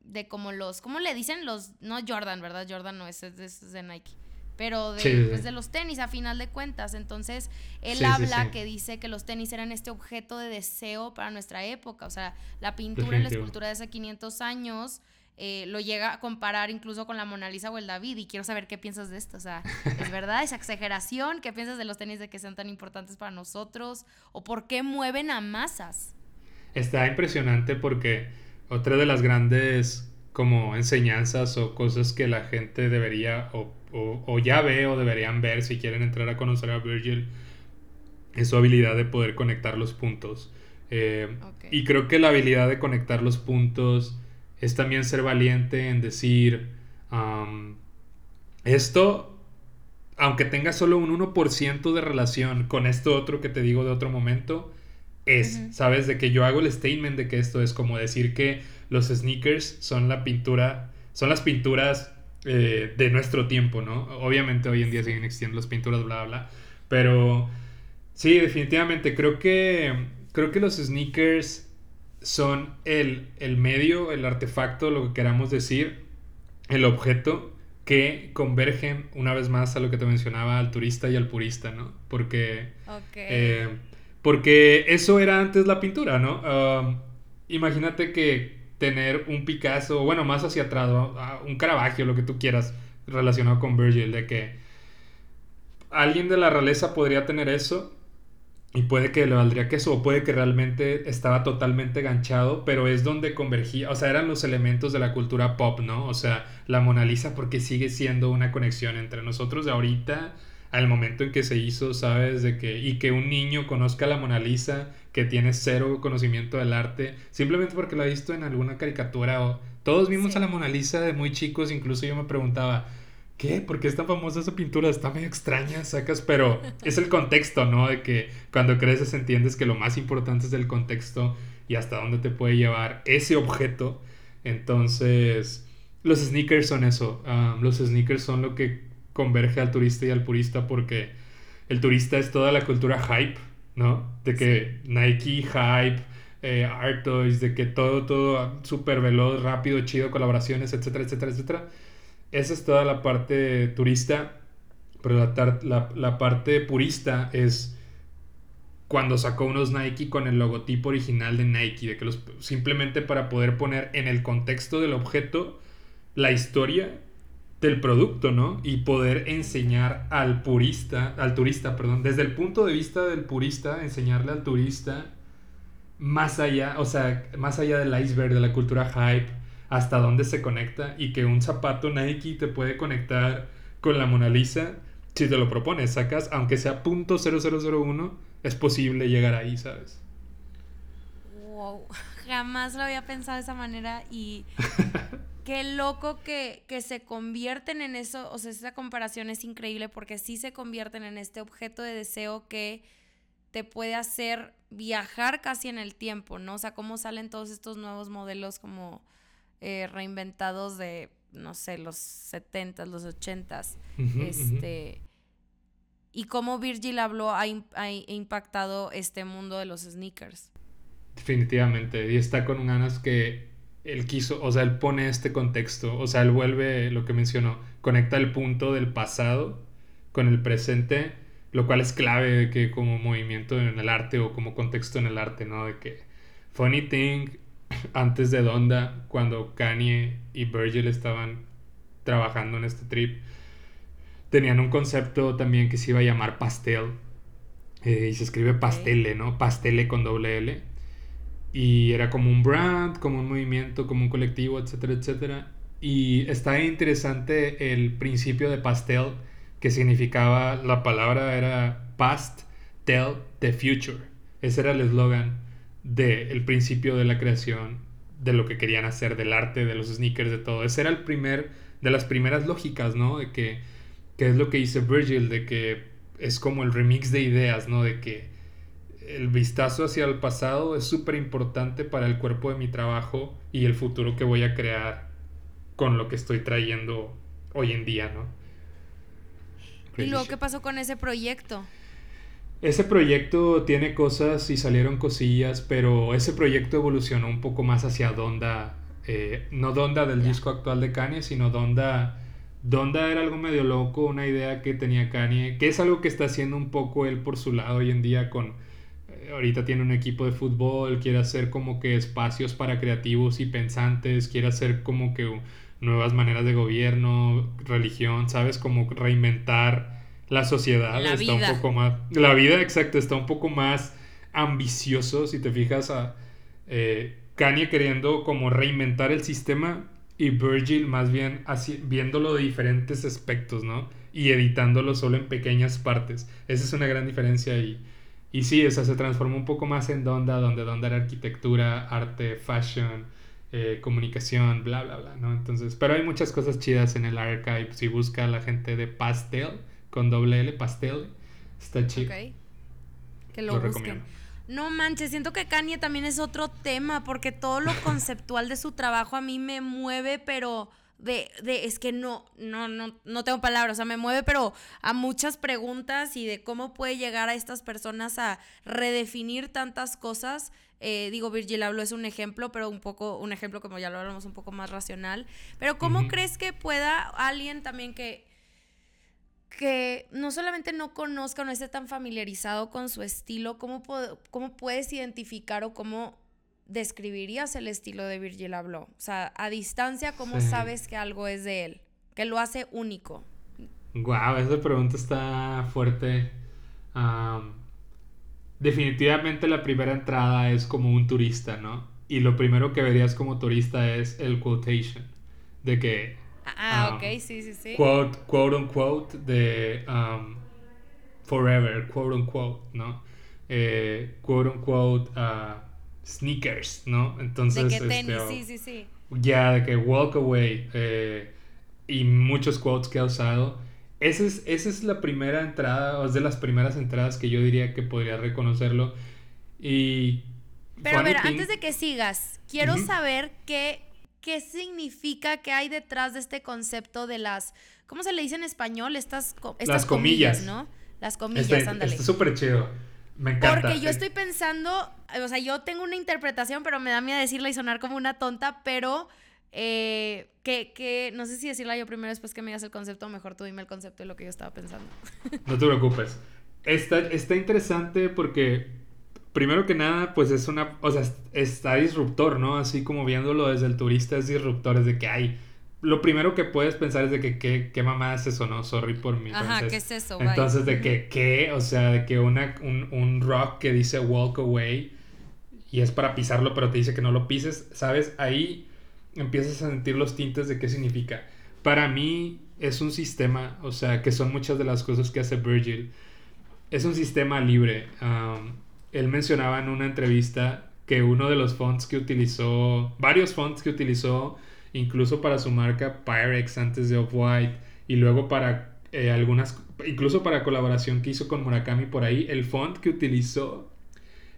de como los, ¿cómo le dicen? Los, no Jordan, ¿verdad? Jordan no, es, es, de Nike. Pero de, pues, de, los tenis a final de cuentas. Entonces, él habla que dice que los tenis eran este objeto de deseo para nuestra época. O sea, la pintura y la escultura de hace 500 años eh, lo llega a comparar incluso con la Mona Lisa o el David. Y quiero saber qué piensas de esto. O sea, ¿es verdad esa exageración? ¿Qué piensas de los tenis de que sean tan importantes para nosotros? ¿O por qué mueven a masas? Está impresionante porque otra de las grandes como enseñanzas o cosas que la gente debería o, ya ve o deberían ver si quieren entrar a conocer a Virgil es su habilidad de poder conectar los puntos. Eh, y creo que la habilidad de conectar los puntos es también ser valiente en decir, esto, aunque tenga solo un 1% de relación con esto otro que te digo de otro momento, es, ¿sabes? De que yo hago el statement de que esto es como decir que los sneakers son la pintura, son las pinturas eh, de nuestro tiempo, ¿no? Obviamente hoy en día siguen existiendo las pinturas, bla, bla, pero sí, definitivamente creo que, creo que los sneakers son el, el medio, el artefacto, lo que queramos decir, el objeto que convergen una vez más a lo que te mencionaba al turista y al purista, ¿no? Porque eh, porque eso era antes la pintura, ¿no? Um, imagínate que tener un Picasso, bueno, más hacia atrás, un Caravaggio, lo que tú quieras, relacionado con Virgil, de que alguien de la realeza podría tener eso y puede que le valdría que eso, o puede que realmente estaba totalmente ganchado, pero es donde convergía, o sea, eran los elementos de la cultura pop, ¿no? O sea, la Mona Lisa porque sigue siendo una conexión entre nosotros de ahorita al momento en que se hizo, ¿sabes? De que, y que un niño conozca la Mona Lisa, que tiene cero conocimiento del arte, simplemente porque lo ha visto en alguna caricatura o todos vimos a la Mona Lisa de muy chicos, incluso yo me preguntaba, ¿qué? ¿Por qué es tan famosa esa pintura? Está medio extraña, sacas, pero es el contexto, ¿no? De que cuando creces entiendes que lo más importante es el contexto y hasta dónde te puede llevar ese objeto. Entonces, los sneakers son eso. Los sneakers son lo que converge al turista y al purista porque el turista es toda la cultura hype, ¿no? De que Nike, hype, eh, Art Toys, de que todo, todo súper veloz, rápido, chido, colaboraciones, etcétera, etcétera, etcétera. Esa es toda la parte turista, pero la, la parte purista es cuando sacó unos Nike con el logotipo original de Nike, de que los simplemente para poder poner en el contexto del objeto la historia del producto, ¿no? Y poder enseñar al purista, al turista, perdón, desde el punto de vista del purista, enseñarle al turista más allá, o sea, más allá del iceberg, de la cultura hype, hasta dónde se conecta y que un zapato Nike te puede conectar con la Mona Lisa si te lo propones, sacas, aunque sea .0001, es posible llegar ahí, ¿sabes? Wow, jamás lo había pensado de esa manera y <laughs> qué loco que, se convierten en eso, o sea, esa comparación es increíble porque sí se convierten en este objeto de deseo que te puede hacer viajar casi en el tiempo, ¿no? O sea, cómo salen todos estos nuevos modelos como eh, reinventados de, no sé, los 70 los 80s. este. Y cómo Virgil habló ha, ha impactado este mundo de los sneakers. Definitivamente. Y está con ganas que él quiso, o sea, él pone este contexto, o sea, él vuelve lo que mencionó, conecta el punto del pasado con el presente, lo cual es clave de que como movimiento en el arte o como contexto en el arte, ¿no? De que Funny Thing, <laughs> antes de Donda, cuando Kanye y Virgil estaban trabajando en este trip, tenían un concepto también que se iba a llamar pastel, eh, y se escribe pastele, ¿no? Pastele con doble L y era como un brand, como un movimiento, como un colectivo, etcétera, etcétera. Y está interesante el principio de pastel, que significaba, la palabra era past, tell the future. Ese era el eslogan del principio de la creación, de lo que querían hacer, del arte, de los sneakers, de todo. Ese era el primer, de las primeras lógicas, ¿no? De que, que es lo que dice Virgil, de que es como el remix de ideas, ¿no? De que el vistazo hacia el pasado es súper importante para el cuerpo de mi trabajo y el futuro que voy a crear con lo que estoy trayendo hoy en día, ¿no? ¿Y luego qué pasó con ese proyecto? Ese proyecto tiene cosas y salieron cosillas, pero ese proyecto evolucionó un poco más hacia Donda, eh, no Donda del disco actual de Kanye, sino Donda... Donda era algo medio loco, una idea que tenía Kanye, que es algo que está haciendo un poco él por su lado hoy en día con ahorita tiene un equipo de fútbol, quiere hacer como que espacios para creativos y pensantes, quiere hacer como que nuevas maneras de gobierno, religión, ¿sabes? Como reinventar la sociedad. La está vida. un poco más. La vida, exacto, está un poco más ambicioso, si te fijas a eh, Kanye queriendo como reinventar el sistema y Virgil más bien así, viéndolo de diferentes aspectos, ¿no? Y editándolo solo en pequeñas partes. Esa es una gran diferencia y y sí, o sea, se transformó un poco más en Donda, donde Donda era arquitectura, arte, fashion, eh, comunicación, bla, bla, bla, ¿no? Entonces, pero hay muchas cosas chidas en el archive. Si busca a la gente de Pastel, con doble L, Pastel, está chido. Ok. Que lo, busquen. No manches, siento que Kanye también es otro tema, porque todo lo <laughs> conceptual de su trabajo a mí me mueve, pero de, de, es que no, no, no, no tengo palabras, o sea, me mueve, pero a muchas preguntas y de cómo puede llegar a estas personas a redefinir tantas cosas. Eh, digo, Virgil habló es un ejemplo, pero un poco, un ejemplo como ya lo hablamos, un poco más racional. Pero ¿cómo crees que pueda alguien también que, que no solamente no conozca o no esté tan familiarizado con su estilo, cómo, cómo puedes identificar o cómo describirías el estilo de Virgil Abloh? O sea, a distancia, ¿cómo sabes que algo es de él? Que lo hace único. Wow, esa pregunta está fuerte. definitivamente la primera entrada es como un turista, ¿no? Y lo primero que verías como turista es el quotation. De que... Ah, ok, sí, sí, sí. Quote, quote unquote, de forever, quote unquote, ¿no? Eh, quote unquote, uh, sneakers, ¿no? Entonces. De que tenis, este, sí, sí, sí. Ya, de que walk away. Eh, y muchos quotes que ha usado. Esa es, esa es la primera entrada, o es de las primeras entradas que yo diría que podría reconocerlo. Y. Pero a ver, antes de que sigas, quiero saber qué, qué significa, qué hay detrás de este concepto de las. ¿Cómo se le dice en español? Estas, estas las comillas, ¿no? Las comillas, ándale. Está súper chido. Me encanta. Porque yo estoy pensando, o sea, yo tengo una interpretación, pero me da miedo decirla y sonar como una tonta, pero eh, que, que, no sé si decirla yo primero después que me digas el concepto, mejor tú dime el concepto de lo que yo estaba pensando. No te preocupes. Está, está interesante porque, primero que nada, pues es una, o sea, está disruptor, ¿no? Así como viéndolo desde el turista es disruptor, es de que hay lo primero que puedes pensar es de que qué, qué mamá es eso, ¿no? Sorry por mi Ajá, ¿qué es eso? Entonces, de que qué, o sea, de que una, un, un, rock que dice walk away y es para pisarlo, pero te dice que no lo pises, ¿sabes? Ahí empiezas a sentir los tintes de qué significa. Para mí es un sistema, o sea, que son muchas de las cosas que hace Virgil. Es un sistema libre. él mencionaba en una entrevista que uno de los fonts que utilizó, varios fonts que utilizó, incluso para su marca Pyrex antes de Off-White y luego para eh, algunas, incluso para colaboración que hizo con Murakami por ahí, el font que utilizó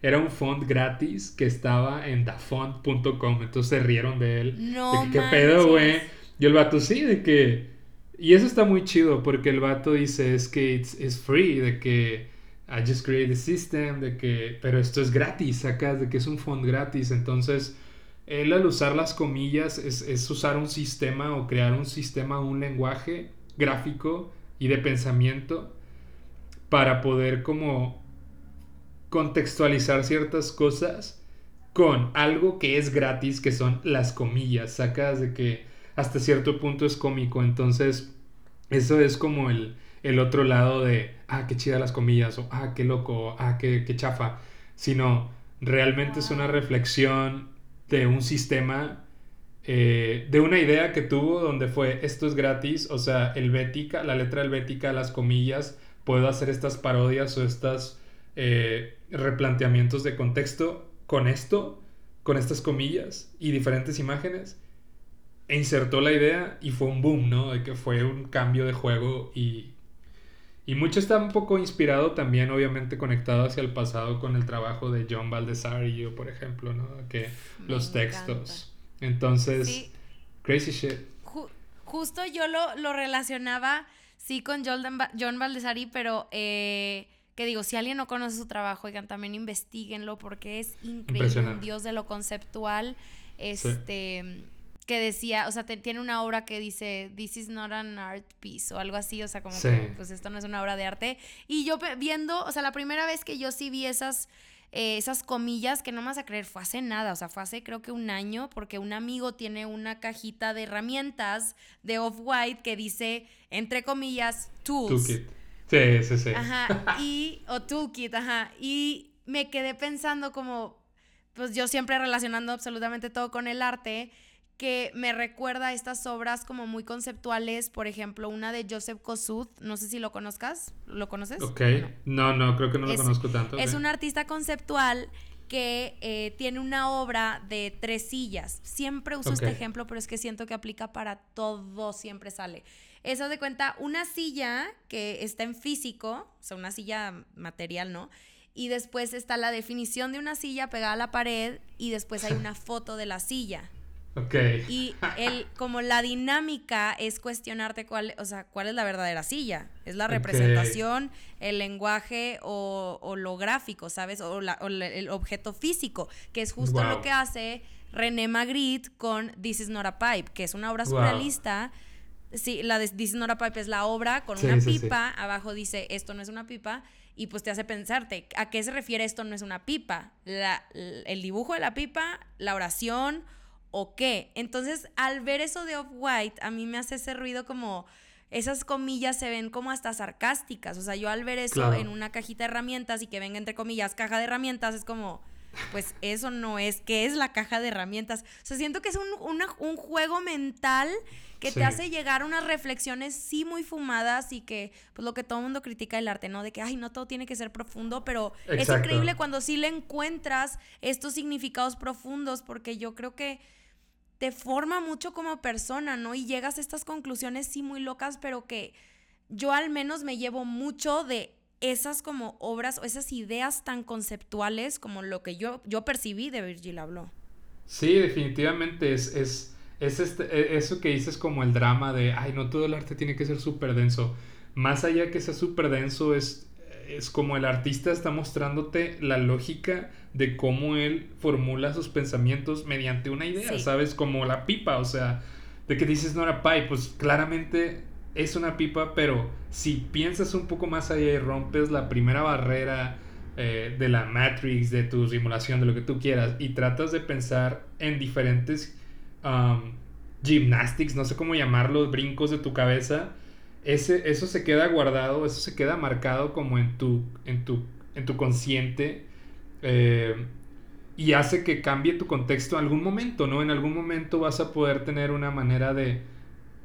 era un font gratis que estaba en dafont.com, entonces se rieron de él. No, de ¿Qué pedo, güey? Y el vato sí, de que... Y eso está muy chido porque el vato dice es que it's, free, de que I just created a system, de que... Pero esto es gratis, acá, de que es un font gratis, entonces él al usar las comillas es, es usar un sistema o crear un sistema, un lenguaje gráfico y de pensamiento para poder como contextualizar ciertas cosas con algo que es gratis, que son las comillas. Sacas de que hasta cierto punto es cómico. Entonces, eso es como el, el otro lado de, ah, qué chida las comillas, o ah, qué loco, ah, qué, qué chafa. Sino, realmente es una reflexión de un sistema, eh, de una idea que tuvo donde fue, esto es gratis, o sea, la letra helvética, las comillas, puedo hacer estas parodias o estas eh, replanteamientos de contexto con esto, con estas comillas y diferentes imágenes. E insertó la idea y fue un boom, ¿no? De que fue un cambio de juego y y mucho está un poco inspirado también, obviamente, conectado hacia el pasado con el trabajo de John yo por ejemplo, ¿no? Que los textos. Entonces, crazy shit. justo yo lo, lo, relacionaba, sí, con John, John Baldessari, pero eh, que digo, si alguien no conoce su trabajo, oigan, también investiguenlo porque es increíble, un dios de lo conceptual. Este que decía, o sea, tiene una obra que dice, This is not an art piece o algo así, o sea, como que, pues esto no es una obra de arte. Y yo viendo, o sea, la primera vez que yo sí vi esas, eh, esas comillas, que no me vas a creer, fue hace nada, o sea, fue hace creo que un año, porque un amigo tiene una cajita de herramientas de Off-White que dice, entre comillas, tools. Toolkit. Sí, sí, sí. Ajá, <laughs> y, o toolkit, ajá, y me quedé pensando como, pues yo siempre relacionando absolutamente todo con el arte que me recuerda a estas obras como muy conceptuales, por ejemplo, una de Joseph Kosuth, no sé si lo conozcas, ¿lo conoces? Ok, no, no, creo que no lo conozco tanto. Es un artista conceptual que eh, tiene una obra de tres sillas. Siempre uso este ejemplo, pero es que siento que aplica para todo, siempre sale. Eso de cuenta, una silla que está en físico, o sea, una silla material, ¿no? Y después está la definición de una silla pegada a la pared y después hay <laughs> una foto de la silla. Y el, como la dinámica es cuestionarte cuál, o sea, cuál es la verdadera silla. Es la representación, el lenguaje o, lo gráfico, ¿sabes? O, el objeto físico, que es justo lo que hace René Magritte con This is not a pipe, que es una obra surrealista. Sí, la de This is not a pipe es la obra con una pipa, abajo dice esto no es una pipa y pues te hace pensarte a qué se refiere esto no es una pipa. el dibujo de la pipa, la oración o qué. Entonces, al ver eso de Off-White, a mí me hace ese ruido como esas comillas se ven como hasta sarcásticas. O sea, yo al ver eso en una cajita de herramientas y que venga entre comillas caja de herramientas, es como, pues eso no es, ¿qué es la caja de herramientas? O sea, siento que es un, un juego mental que te hace llegar a unas reflexiones sí muy fumadas y que, pues lo que todo el mundo critica del arte, ¿no? De que, ay, no todo tiene que ser profundo, pero es increíble cuando sí le encuentras estos significados profundos, porque yo creo que te forma mucho como persona, ¿no? Y llegas a estas conclusiones sí muy locas, pero que yo al menos me llevo mucho de esas como obras o esas ideas tan conceptuales como lo que yo, yo percibí de Virgil Abloh. Sí, definitivamente es, es, es este, e, eso que dices como el drama de, ay, no todo el arte tiene que ser súper denso. Más allá que sea súper denso, es es como el artista está mostrándote la lógica de cómo él formula sus pensamientos mediante una idea, ¿sabes? Como la pipa, o sea, de que dices no era pie, pues claramente es una pipa, pero si piensas un poco más allá y rompes la primera barrera eh, de la Matrix, de tu simulación, de lo que tú quieras, y tratas de pensar en diferentes um, gymnastics, no sé cómo llamarlos, brincos de tu cabeza, ese, eso se queda guardado, eso se queda marcado como en tu, en tu, en tu consciente eh, y hace que cambie tu contexto en algún momento, ¿no? En algún momento vas a poder tener una manera de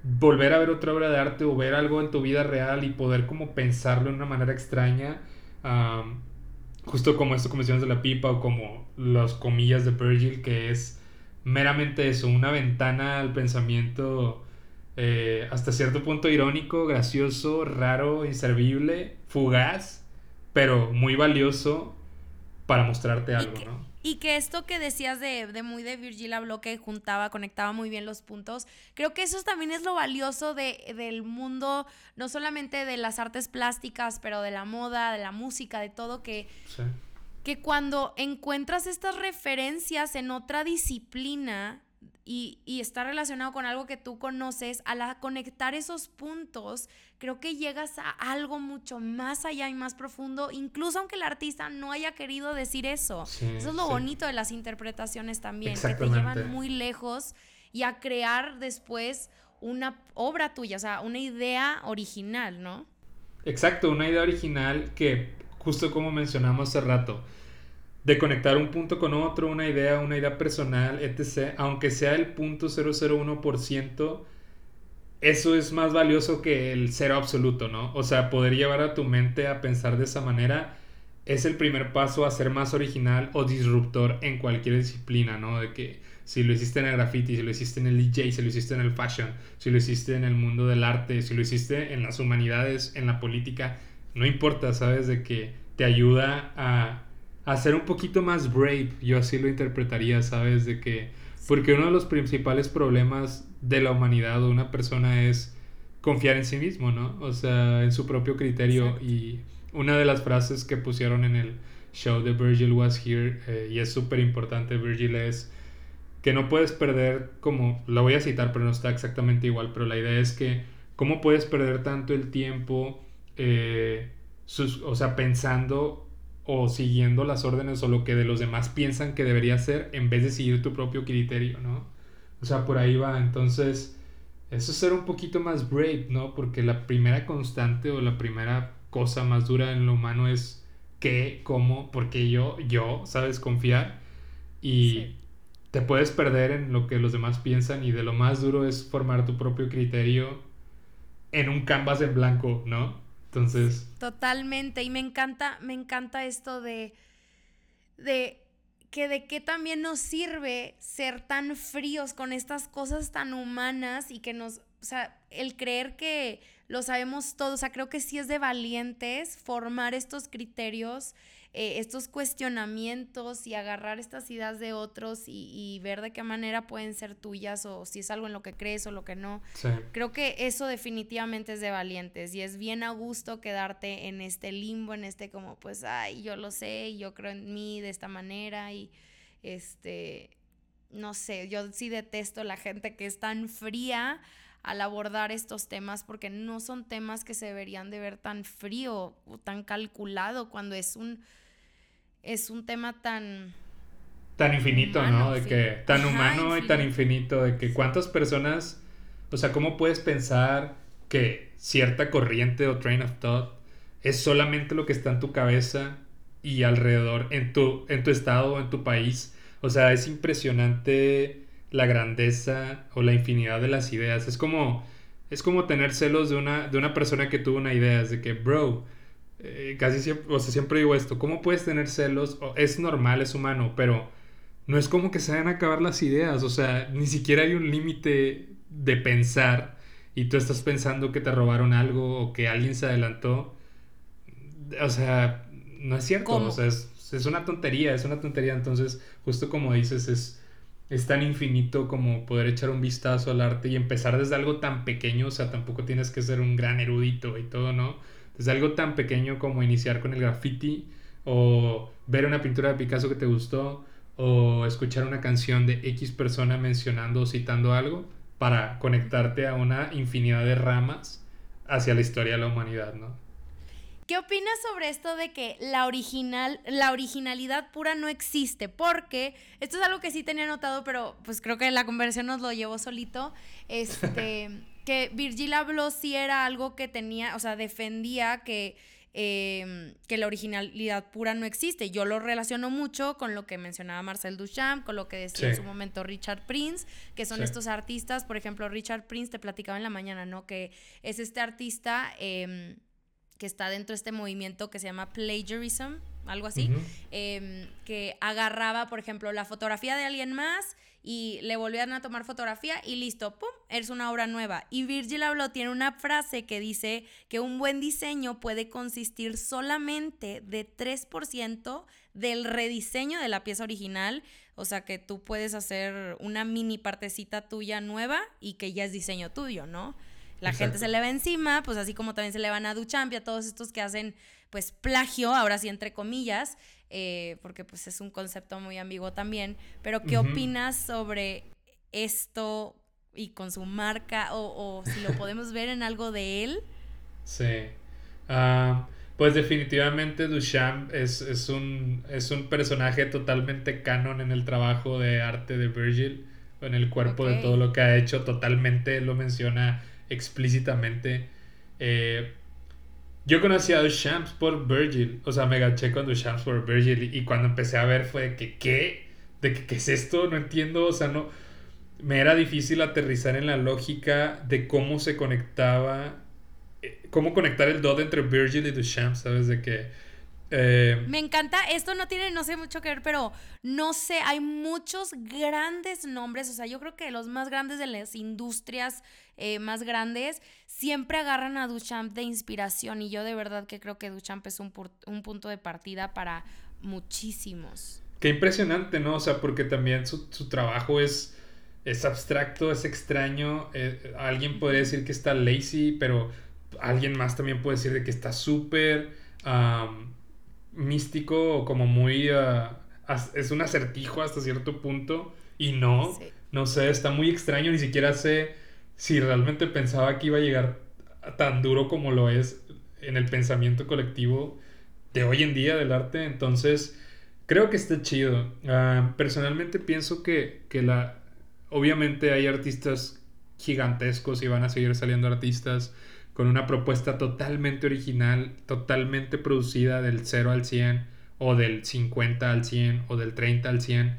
volver a ver otra obra de arte o ver algo en tu vida real y poder como pensarlo de una manera extraña, justo como esto como de la pipa o como las comillas de Virgil, que es meramente eso, una ventana al pensamiento eh, hasta cierto punto irónico, gracioso, raro, inservible, fugaz, pero muy valioso para mostrarte algo, ¿no? Y que esto que decías de, de muy de Virgil Abloh que juntaba, conectaba muy bien los puntos, creo que eso también es lo valioso de, del mundo, no solamente de las artes plásticas, pero de la moda, de la música, de todo, que que cuando encuentras estas referencias en otra disciplina, y, está relacionado con algo que tú conoces, al conectar esos puntos, creo que llegas a algo mucho más allá y más profundo, incluso aunque el artista no haya querido decir eso. eso es lo bonito de las interpretaciones también, que te llevan muy lejos y a crear después una obra tuya, o sea, una idea original, ¿no? Exacto, una idea original que, justo como mencionamos hace rato, de conectar un punto con otro, una idea, una idea personal, etc., aunque sea el punto 001%, eso es más valioso que el cero absoluto, ¿no? O sea, poder llevar a tu mente a pensar de esa manera es el primer paso a ser más original o disruptor en cualquier disciplina, ¿no? De que si lo hiciste en el graffiti, si lo hiciste en el DJ, si lo hiciste en el fashion, si lo hiciste en el mundo del arte, si lo hiciste en las humanidades, en la política, no importa, ¿sabes? De que te ayuda a a ser un poquito más brave, yo así lo interpretaría, ¿sabes? De que, porque uno de los principales problemas de la humanidad o una persona es confiar en sí mismo, ¿no? O sea, en su propio criterio. Y una de las frases que pusieron en el show de Virgil Was Here, eh, y es súper importante, Virgil es que no puedes perder, como, la voy a citar, pero no está exactamente igual, pero la idea es que, ¿cómo puedes perder tanto el tiempo, eh, o sea, pensando o siguiendo las órdenes o lo que de los demás piensan que debería ser en vez de seguir tu propio criterio, ¿no? O sea, por ahí va. Entonces, eso es ser un poquito más brave, ¿no? Porque la primera constante o la primera cosa más dura en lo humano es qué, cómo, porque yo, yo, sabes confiar y te puedes perder en lo que los demás piensan y de lo más duro es formar tu propio criterio en un canvas en blanco, ¿no? Entonces. Totalmente. Y me encanta, me encanta esto de. de que de qué también nos sirve ser tan fríos con estas cosas tan humanas y que nos o sea, el creer que lo sabemos todo, o sea, creo que sí es de valientes formar estos criterios, eh, estos cuestionamientos y agarrar estas ideas de otros y, ver de qué manera pueden ser tuyas o si es algo en lo que crees o lo que no. Creo que eso definitivamente es de valientes y es bien a gusto quedarte en este limbo, en este como, pues, ay, yo lo sé y yo creo en mí de esta manera y este, no sé, yo sí detesto la gente que es tan fría al abordar estos temas porque no son temas que se deberían de ver tan frío o tan calculado cuando es un es un tema tan tan infinito, ¿no? De que tan humano y tan infinito de que cuántas personas, o sea, cómo puedes pensar que cierta corriente o train of thought es solamente lo que está en tu cabeza y alrededor en tu en tu estado o en tu país. O sea, es impresionante la grandeza o la infinidad de las ideas. Es como, es como tener celos de una, de una persona que tuvo una idea. Es de que, bro, eh, casi siempre, o sea, siempre digo esto, ¿cómo puedes tener celos? es normal, es humano, pero no es como que se vayan a acabar las ideas. O sea, ni siquiera hay un límite de pensar y tú estás pensando que te robaron algo o que alguien se adelantó. O sea, no es cierto. O sea, es, es una tontería, es una tontería. Entonces, justo como dices, es es tan infinito como poder echar un vistazo al arte y empezar desde algo tan pequeño, o sea, tampoco tienes que ser un gran erudito y todo, ¿no? Desde algo tan pequeño como iniciar con el graffiti o ver una pintura de Picasso que te gustó o escuchar una canción de X persona mencionando o citando algo para conectarte a una infinidad de ramas hacia la historia de la humanidad, ¿no? ¿Qué opinas sobre esto de que la original, la originalidad pura no existe? Porque esto es algo que sí tenía notado, pero pues creo que la conversación nos lo llevó solito. Este, <laughs> que Virgil habló si era algo que tenía, o sea, defendía que, em, que la originalidad pura no existe. Yo lo relaciono mucho con lo que mencionaba Marcel Duchamp, con lo que decía en su momento Richard Prince, que son estos artistas, por ejemplo, Richard Prince te platicaba en la mañana, ¿no? Que es este artista eh, que está dentro de este movimiento que se llama plagiarism, algo así, em, que agarraba, por ejemplo, la fotografía de alguien más y le volvían a tomar fotografía y listo, ¡pum! Es una obra nueva. Y Virgil Abloh tiene una frase que dice que un buen diseño puede consistir solamente de 3% del rediseño de la pieza original, o sea que tú puedes hacer una mini partecita tuya nueva y que ya es diseño tuyo, ¿no? La gente se le va encima, pues así como también se le van a Duchamp y a todos estos que hacen pues plagio, ahora sí entre comillas, eh, porque pues es un concepto muy ambiguo también, pero ¿qué opinas sobre esto y con su marca o, si lo podemos ver en algo de él? Sí. Ah, pues definitivamente Duchamp es, es, un, es un personaje totalmente canon en el trabajo de arte de Virgil, en el cuerpo de todo lo que ha hecho, totalmente lo menciona explícitamente. Eh, yo conocí a Duchamp por Virgil, o sea, me gaché con Duchamp por Virgil y, cuando empecé a ver fue que, ¿qué? ¿De que, qué es esto? No entiendo, o sea, no... Me era difícil aterrizar en la lógica de cómo se conectaba, eh, cómo conectar el dot entre Virgil y Duchamp, ¿sabes? De que eh, Me encanta, esto no tiene, no sé mucho que ver, pero no sé, hay muchos grandes nombres, o sea, yo creo que los más grandes de las industrias eh, más grandes siempre agarran a Duchamp de inspiración y yo de verdad que creo que Duchamp es un, punto de partida para muchísimos. Qué impresionante, ¿no? O sea, porque también su, trabajo es, es abstracto, es extraño, eh, alguien podría decir que está lazy, pero alguien más también puede decir de que está súper místico, como muy... Ah, es un acertijo hasta cierto punto y no, no sé, está muy extraño, ni siquiera sé si realmente pensaba que iba a llegar tan duro como lo es en el pensamiento colectivo de hoy en día del arte, entonces creo que está chido. Ah, personalmente pienso que, que la... Obviamente hay artistas gigantescos y van a seguir saliendo artistas con una propuesta totalmente original, totalmente producida del 0 al 100 o del 50 al 100 o del 30 al 100.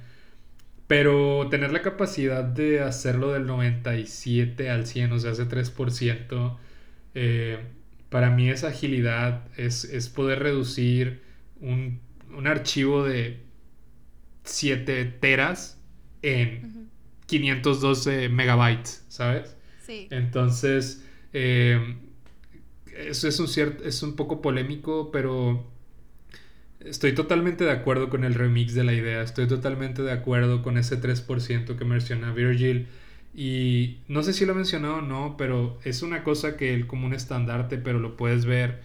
Pero tener la capacidad de hacerlo del 97 al 100, o sea, ese 3%, eh, para mí es agilidad, es, poder reducir un, archivo de 7 teras en 512 megabytes, ¿sabes? Sí. Entonces, eh, eso es un, cierto, es un poco polémico, pero estoy totalmente de acuerdo con el remix de la idea. Estoy totalmente de acuerdo con ese 3% que menciona Virgil. Y no sé si lo he mencionado o no, pero es una cosa que el como un estandarte, pero lo puedes ver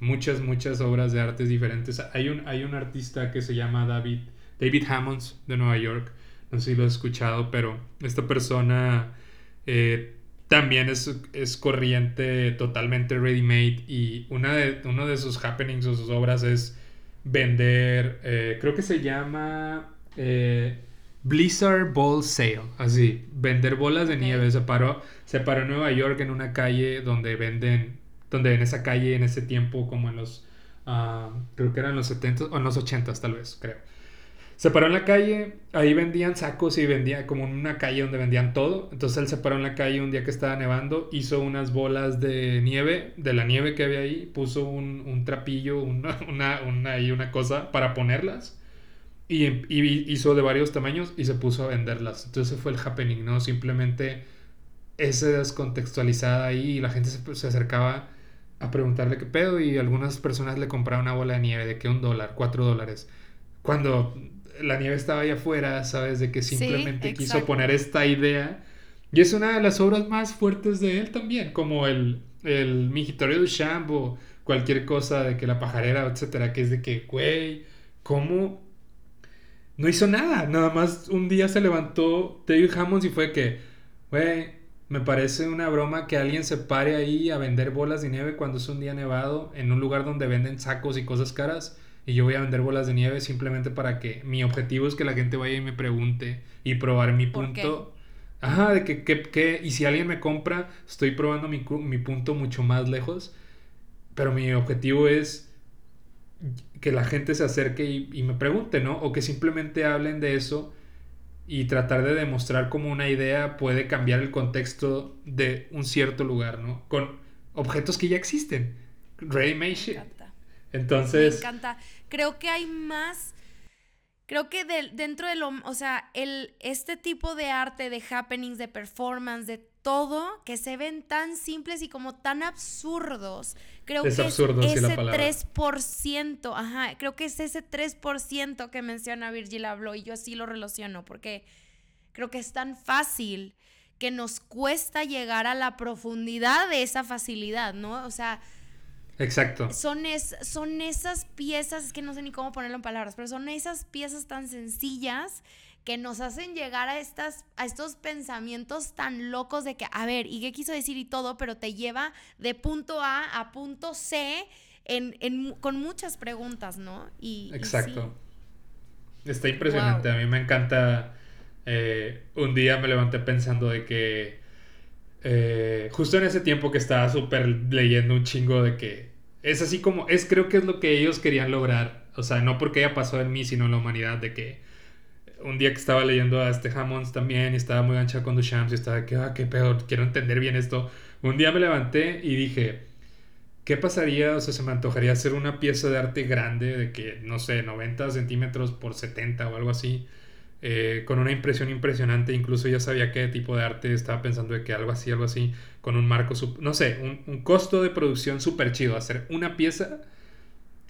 en muchas, muchas obras de artes diferentes. Hay un, hay un artista que se llama David, David Hammonds de Nueva York. No sé si lo has escuchado, pero esta persona eh, también es, corriente totalmente ready-made y una de, uno de sus happenings o sus obras es vender, eh, creo que se llama eh, Blizzard Ball Sale, así, vender bolas de nieve. Se paró, se paró en Nueva York en una calle donde venden, donde en esa calle en ese tiempo como en los, ah, creo que eran los 70 o en los 80 tal vez, creo se paró en la calle, ahí vendían sacos y vendía como una calle donde vendían todo. Entonces él se paró en la calle un día que estaba nevando, hizo unas bolas de nieve, de la nieve que había ahí, puso un, trapillo, una, <laughs> una, una, una cosa para ponerlas. Y, hizo de varios tamaños y se puso a venderlas. Entonces fue el happening, ¿no? Simplemente ese descontextualizada ahí y la gente se, se acercaba a preguntarle qué pedo y algunas personas le compraban una bola de nieve de que un dólar, cuatro dólares. Cuando la nieve estaba allá afuera, ¿sabes? De que simplemente quiso poner esta idea. Y es una de las obras más fuertes de él también, como el, el Migitorio de Shambo, cualquier cosa de que la pajarera, etcétera, que es de que, güey, ¿cómo? No hizo nada, nada más un día se levantó David Hammonds y fue que, güey, me parece una broma que alguien se pare ahí a vender bolas de nieve cuando es un día nevado en un lugar donde venden sacos y cosas caras y yo voy a vender bolas de nieve simplemente para que mi objetivo es que la gente vaya y me pregunte y probar mi punto. Ajá, de que, que, y si alguien me compra, estoy probando mi, mi punto mucho más lejos, pero mi objetivo es que la gente se acerque y, y, me pregunte, ¿no? O que simplemente hablen de eso y tratar de demostrar cómo una idea puede cambiar el contexto de un cierto lugar, ¿no? Con objetos que ya existen. Ready made shit. Entonces. Me encanta. Creo que hay más. Creo que dentro de lo. O sea, el, este tipo de arte, de happenings, de performance, de todo, que se ven tan simples y como tan absurdos. Creo que absurdo, es ese 3%. Ajá, creo que es ese 3% que menciona Virgil Abloh y yo así lo relaciono porque creo que es tan fácil que nos cuesta llegar a la profundidad de esa facilidad, ¿no? O sea Exacto. Son, es, son esas piezas, es que no sé ni cómo ponerlo en palabras, pero son esas piezas tan sencillas que nos hacen llegar a, estas, a estos pensamientos tan locos de que, a ver, ¿y qué quiso decir y todo? Pero te lleva de punto A a punto C en, con muchas preguntas, ¿no? Y, Exacto. Está impresionante. A mí me encanta. Eh, un día me levanté pensando de que. Eh, justo en ese tiempo que estaba súper leyendo un chingo de que. Es así como. Es creo que es lo que ellos querían lograr. O sea, no porque haya pasado en mí, sino en la humanidad. De que. Un día que estaba leyendo a este Hammonds también y estaba muy ancha con Duchamp y estaba que, ah, qué peor, quiero entender bien esto. Un día me levanté y dije, ¿Qué pasaría? O sea, se me antojaría hacer una pieza de arte grande, de que, no sé, 90 centímetros por 70 o algo así, eh, con una impresión impresionante. Incluso ya sabía qué tipo de arte estaba pensando de que algo así, algo así, con un marco, no sé, un, costo de producción súper chido. Hacer una pieza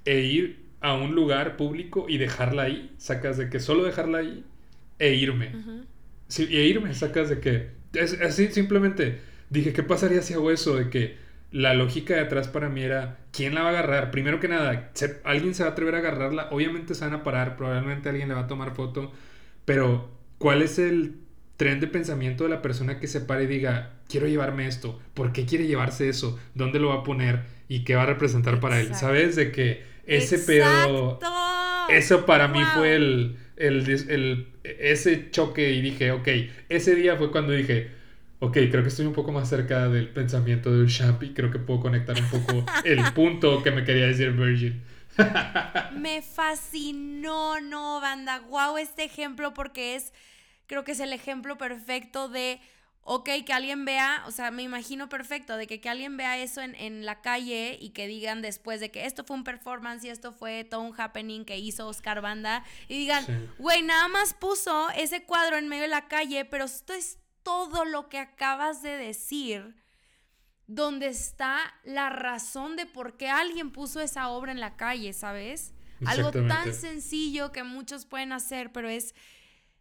e ir a un lugar público y dejarla ahí. Sacas de que solo dejarla ahí e irme. sí, e irme, sacas de que. Es, así simplemente dije, ¿qué pasaría si hago eso? De que la lógica de atrás para mí era, ¿quién la va a agarrar? Primero que nada, alguien se va a atrever a agarrarla, obviamente se van a parar, probablemente alguien le va a tomar foto, pero ¿cuál es el tren de pensamiento de la persona que se pare y diga, quiero llevarme esto? ¿Por qué quiere llevarse eso? ¿Dónde lo va a poner? ¿Y qué va a representar para él? ¿Sabes? De que ese pedo... Eso para mí fue el, el, el, ese choque y dije, ok, ese día fue cuando dije, ok, creo que estoy un poco más cerca del pensamiento de y creo que puedo conectar un poco <laughs> el punto que me quería decir Virgin. Me fascinó, no, banda. Wow, este ejemplo porque es, creo que es el ejemplo perfecto de, ok, que alguien vea, o sea, me imagino perfecto, de que, que alguien vea eso en, en, la calle y que digan después de que esto fue un performance y esto fue todo un happening que hizo Oscar Banda y digan, güey, nada más puso ese cuadro en medio de la calle, pero esto es todo lo que acabas de decir, donde está la razón de por qué alguien puso esa obra en la calle, ¿sabes? Algo tan sencillo que muchos pueden hacer, pero es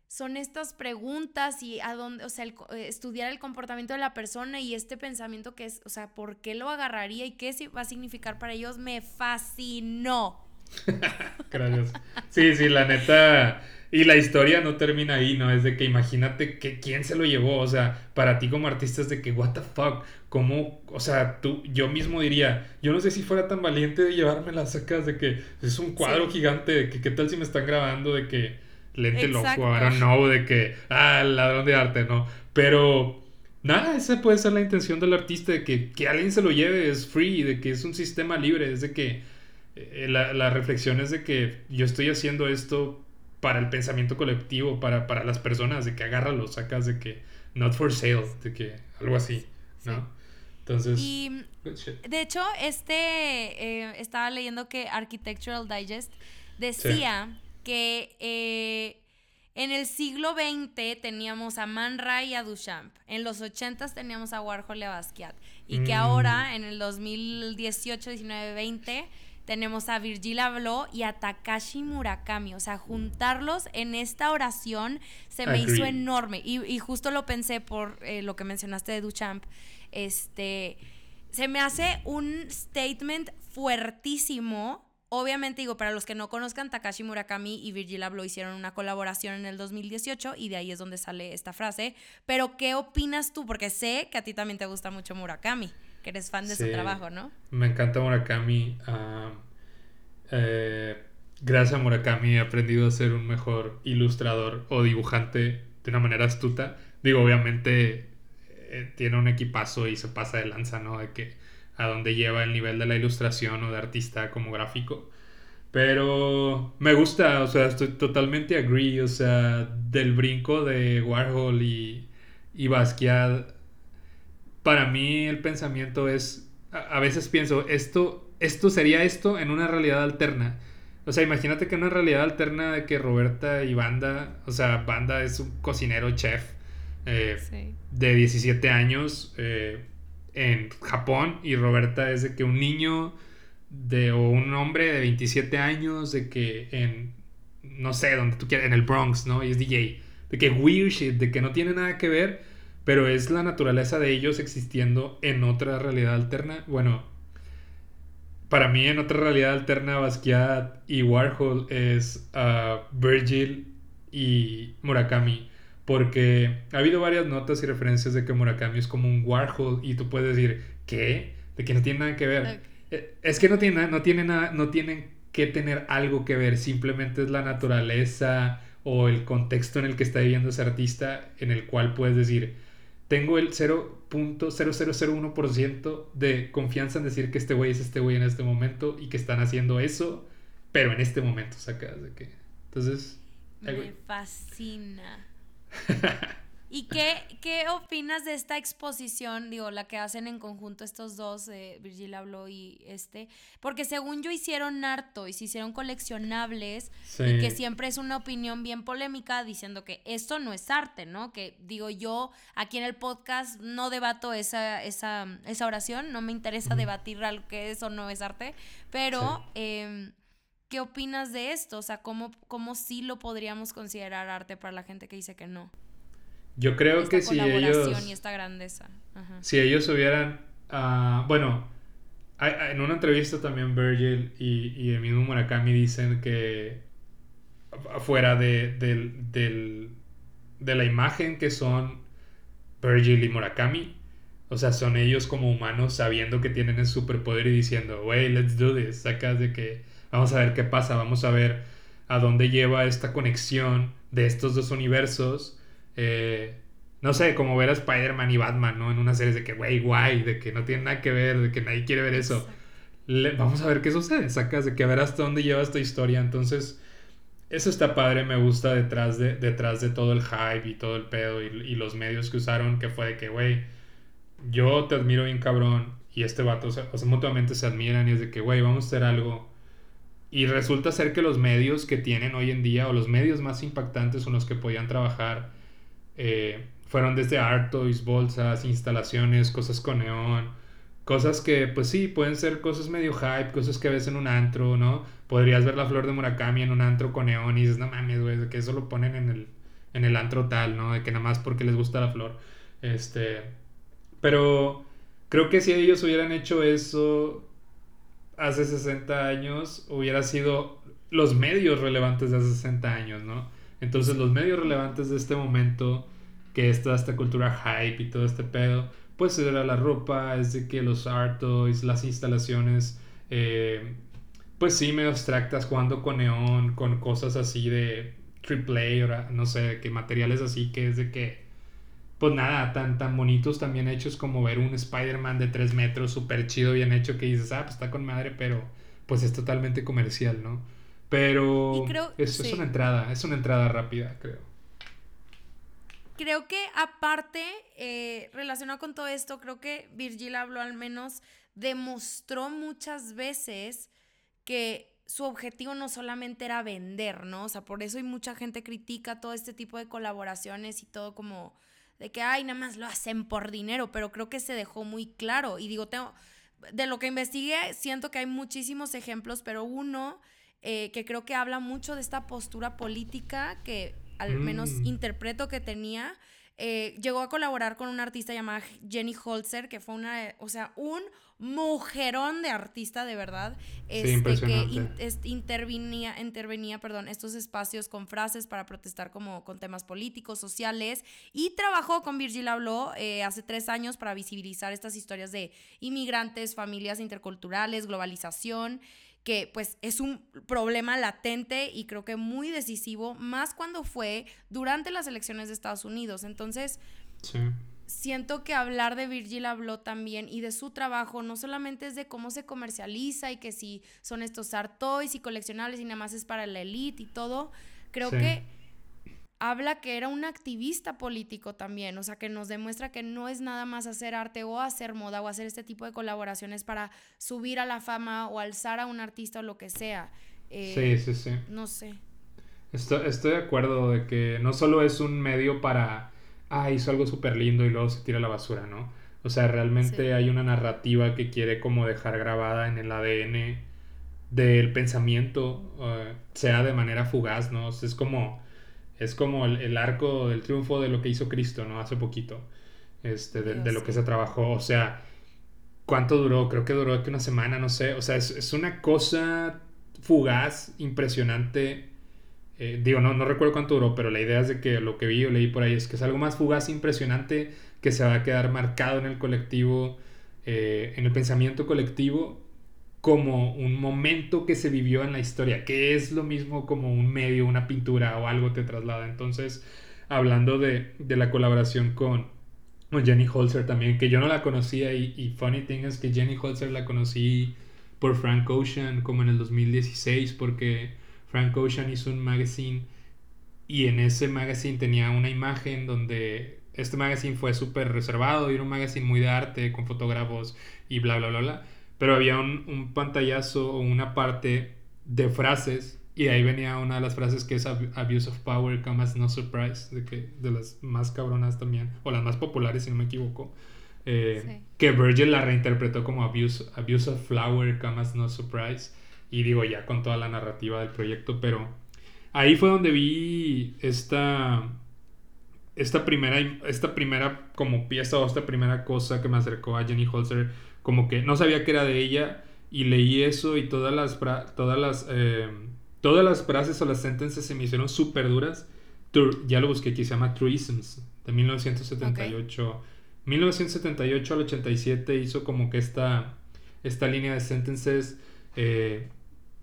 son estas preguntas y a dónde, o sea, eh, estudiar el comportamiento de la persona y este pensamiento que es, o sea, ¿por qué lo agarraría y qué va a significar para ellos? Me fascinó. <laughs> Gracias. Sí, sí, la neta, y la historia no termina ahí, ¿no? Es de que imagínate que quién se lo llevó, o sea, para ti como artista es de que, what the fuck, ¿cómo? O sea, tú, yo mismo diría, yo no sé si fuera tan valiente de llevarme las sacas de que es un cuadro gigante, de que qué tal si me están grabando, de que lente loco, ahora no, de que, ah, ladrón de arte, ¿no? Pero... Nada, esa puede ser la intención del artista, de que, que alguien se lo lleve, es free, de que es un sistema libre, es de que eh, la, la reflexión es de que yo estoy haciendo esto para el pensamiento colectivo, para, para las personas, de que agárralo, sacas de que not for sale, de que algo así, ¿no? Entonces... Y, de hecho, este, eh, estaba leyendo que Architectural Digest decía que eh, en el siglo XX teníamos a Man Ray y a Duchamp, en los 80 teníamos a Warhol y a Basquiat, y que mm. ahora, en el 2018, 19, 20 tenemos a Virgil Abloh y a Takashi Murakami. O sea, juntarlos en esta oración se me hizo enorme. Y, justo lo pensé por eh, lo que mencionaste de Duchamp. Este, se me hace un statement fuertísimo. Obviamente, digo, para los que no conozcan, Takashi Murakami y Virgil Abloh hicieron una colaboración en el 2018 y de ahí es donde sale esta frase. Pero, ¿qué opinas tú? Porque sé que a ti también te gusta mucho Murakami que eres fan de su trabajo, ¿no? Me encanta Murakami. Ah, eh, gracias a Murakami he aprendido a ser un mejor ilustrador o dibujante de una manera astuta. Digo, obviamente eh, tiene un equipazo y se pasa de lanza, ¿no? De que a dónde lleva el nivel de la ilustración o de artista como gráfico. Pero me gusta, o sea, estoy totalmente agree, o sea, del brinco de Warhol y, y Basquiat para mí el pensamiento es, a, veces pienso, esto, esto sería esto en una realidad alterna. O sea, imagínate que en una realidad alterna de que Roberta y Banda, o sea, Banda es un cocinero chef eh, de 17 años eh, en Japón y Roberta es de que un niño de, o un hombre de 27 años de que en, no sé, donde tú quieras, en el Bronx, ¿no? Y es DJ. De que weird shit, de que no tiene nada que ver pero es la naturaleza de ellos existiendo en otra realidad alterna. Bueno, para mí en otra realidad alterna Basquiat y Warhol es uh, Virgil y Murakami. Porque ha habido varias notas y referencias de que Murakami es como un Warhol y tú puedes decir, ¿qué? De que no tiene nada que ver. Eh, es que no tiene, no tiene nada, no tienen que tener algo que ver, simplemente es la naturaleza o el contexto en el que está viviendo ese artista en el cual puedes decir, tengo el 0.0001% de confianza en decir que este güey es este güey en este momento y que están haciendo eso, pero en este momento sacas de que. Entonces. Me fascina. <laughs> ¿Y qué, qué opinas de esta exposición, digo, la que hacen en conjunto estos dos, eh, Virgil habló y este? Porque según yo hicieron harto y se hicieron coleccionables y que siempre es una opinión bien polémica diciendo que esto no es arte, ¿no? Que digo yo aquí en el podcast no debato esa, esa, esa oración, no me interesa debatir algo que es o no es arte, pero... Em, ¿Qué opinas de esto? O sea, ¿cómo, ¿cómo sí lo podríamos considerar arte para la gente que dice que no? Yo creo que si ellos... y esta grandeza. Si ellos hubieran... Uh, bueno, en una entrevista también Virgil y, y, el mismo Murakami dicen que afuera de, de, de la imagen que son Virgil y Murakami, o sea, son ellos como humanos sabiendo que tienen el superpoder y diciendo, wey, let's do this, sacas de que vamos a ver qué pasa, vamos a ver a dónde lleva esta conexión de estos dos universos eh, no sé, como ver a Spider-Man y Batman, ¿no? En una serie de que, güey, guay, de que no tiene nada que ver, de que nadie quiere ver eso. vamos a ver qué sucede, sacas de que a ver hasta dónde lleva esta historia. Entonces, eso está padre, me gusta detrás de, detrás de todo el hype y todo el pedo y, los medios que usaron, que fue de que, güey, yo te admiro bien cabrón y este vato, o sea, mutuamente se admiran y es de que, güey, vamos a hacer algo. Y resulta ser que los medios que tienen hoy en día, o los medios más impactantes son los que podían trabajar eh, fueron desde art toys, bolsas, instalaciones, cosas con neón, cosas que pues sí, pueden ser cosas medio hype, cosas que ves en un antro, ¿no? Podrías ver la flor de Murakami en un antro con neón y dices, no mames, güey, que eso lo ponen en el, en el antro tal, ¿no? De que nada más porque les gusta la flor. Este, pero creo que si ellos hubieran hecho eso hace 60 años, hubiera sido los medios relevantes de hace 60 años, ¿no? Entonces los medios relevantes de este momento, que es toda esta cultura hype y todo este pedo, pues era la ropa, es de que los art toys, las instalaciones, eh, pues sí, medio abstractas, jugando con neón, con cosas así de triple A, no sé, que materiales así que es de que, pues nada, tan, tan bonitos, también hechos como ver un Spider-Man de 3 metros, súper chido, bien hecho, que dices, ah, pues está con madre, pero pues es totalmente comercial, ¿no? Pero es, una entrada, es una entrada rápida, creo. Creo que aparte, eh, relacionado con todo esto, creo que Virgil habló al menos, demostró muchas veces que su objetivo no solamente era vender, ¿no? O sea, por eso hay mucha gente critica todo este tipo de colaboraciones y todo como de que, ay, nada más lo hacen por dinero, pero creo que se dejó muy claro. Y digo, tengo, de lo que investigué, siento que hay muchísimos ejemplos, pero uno eh, que creo que habla mucho de esta postura política que al menos mm. interpreto que tenía. Eh, llegó a colaborar con una artista llamada Jenny Holzer, que fue una, o sea, un mujerón de artista de verdad, este, que intervenía, intervenía perdón, estos espacios con frases para protestar como con temas políticos, sociales, y trabajó con Virgil Abloh eh, hace tres años para visibilizar estas historias de inmigrantes, familias interculturales, globalización que pues es un problema latente y creo que muy decisivo, más cuando fue durante las elecciones de Estados Unidos. Entonces, siento que hablar de Virgil habló también y de su trabajo no solamente es de cómo se comercializa y que si son estos art toys y coleccionables y nada más es para la elite y todo, creo que habla que era un activista político también, o sea, que nos demuestra que no es nada más hacer arte o hacer moda o hacer este tipo de colaboraciones para subir a la fama o alzar a un artista o lo que sea. Eh, sí, sí, sí. No sé. Estoy, estoy, de acuerdo de que no solo es un medio para, ah, hizo algo súper lindo y luego se tira a la basura, ¿no? O sea, realmente hay una narrativa que quiere como dejar grabada en el ADN del pensamiento, eh, sea de manera fugaz, ¿no? es como es como el, arco del triunfo de lo que hizo Cristo, ¿no? Hace poquito, este, de, lo que se trabajó. O sea, ¿Cuánto duró? Creo que duró que una semana, no sé. O sea, es, una cosa fugaz, impresionante. Eh, digo, no, no recuerdo cuánto duró, pero la idea es de que lo que vi o leí por ahí es que es algo más fugaz, impresionante, que se va a quedar marcado en el colectivo, eh, en el pensamiento colectivo, como un momento que se vivió en la historia, que es lo mismo como un medio, una pintura o algo te traslada. Entonces, hablando de, de la colaboración con, Jenny Holzer también, que yo no la conocía y, funny thing es que Jenny Holzer la conocí por Frank Ocean como en el 2016 porque Frank Ocean hizo un magazine y en ese magazine tenía una imagen donde este magazine fue súper reservado y era un magazine muy de arte con fotógrafos y bla bla bla bla pero había un, un pantallazo o una parte de frases y ahí venía una de las frases que es Abuse of Power come as no surprise, de, que, de las más cabronas también, o las más populares si no me equivoco. Eh, que Virgil la reinterpretó como Abuse, Abuse of Flower come as no surprise. Y digo ya con toda la narrativa del proyecto, pero ahí fue donde vi esta, esta, primera, esta primera como pieza o esta primera cosa que me acercó a Jenny Holzer, como que no sabía que era de ella y leí eso y todas las, todas las eh, Todas las frases o las sentencias se me hicieron súper duras. Ya lo busqué aquí, se llama Truisms, de 1978. 1978 al 87 hizo como que esta, esta línea de sentences. Eh,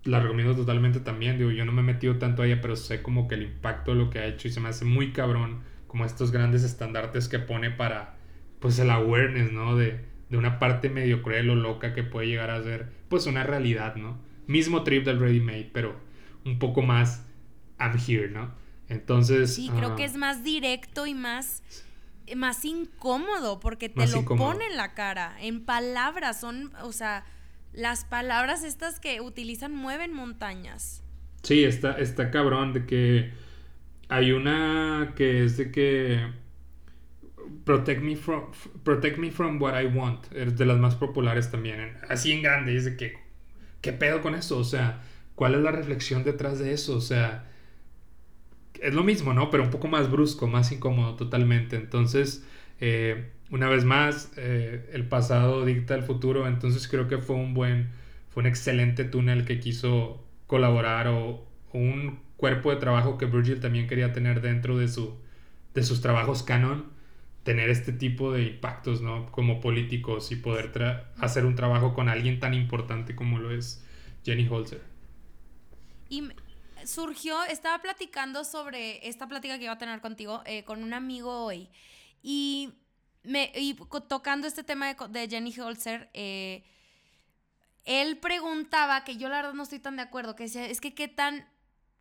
la recomiendo totalmente también. Digo, yo no me he metido tanto a ella, pero sé como que el impacto de lo que ha hecho y se me hace muy cabrón. Como estos grandes estandartes que pone para, pues, el awareness, ¿no? De, de una parte medio cruel o loca que puede llegar a ser, pues, una realidad, ¿no? Mismo trip del Ready Made, pero un poco más I'm here, ¿no? Entonces... Sí, creo que es más directo y más, más incómodo porque te lo pone en la cara, en palabras, son, o sea, las palabras estas que utilizan mueven montañas. Sí, está, está cabrón de que hay una que es de que protect me from protect me from what I want es de las más populares también así en grande es de que qué pedo con eso o sea ¿Cuál es la reflexión detrás de eso? O sea, es lo mismo, ¿no? Pero un poco más brusco, más incómodo totalmente. Entonces, eh, una vez más, eh, el pasado dicta el futuro. Entonces creo que fue un buen, fue un excelente túnel que quiso colaborar o, un cuerpo de trabajo que Virgil también quería tener dentro de, su, de sus trabajos canon. Tener este tipo de impactos, ¿no? Como políticos y poder hacer un trabajo con alguien tan importante como lo es Jenny Holzer. Y surgió, estaba platicando sobre esta plática que iba a tener contigo eh, con un amigo hoy. Y, me, tocando este tema de, Jenny Holzer, eh, él preguntaba, que yo la verdad no estoy tan de acuerdo, que es que qué tan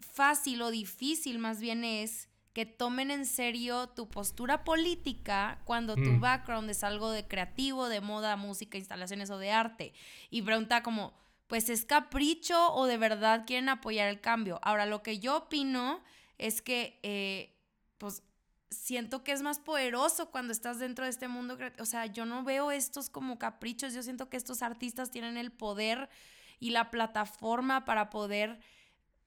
fácil o difícil más bien es que tomen en serio tu postura política cuando tu mm. background es algo de creativo, de moda, música, instalaciones o de arte. Y pregunta como, pues es capricho o de verdad quieren apoyar el cambio. Ahora, lo que yo opino es que, eh, pues, siento que es más poderoso cuando estás dentro de este mundo. O sea, yo no veo estos como caprichos, yo siento que estos artistas tienen el poder y la plataforma para poder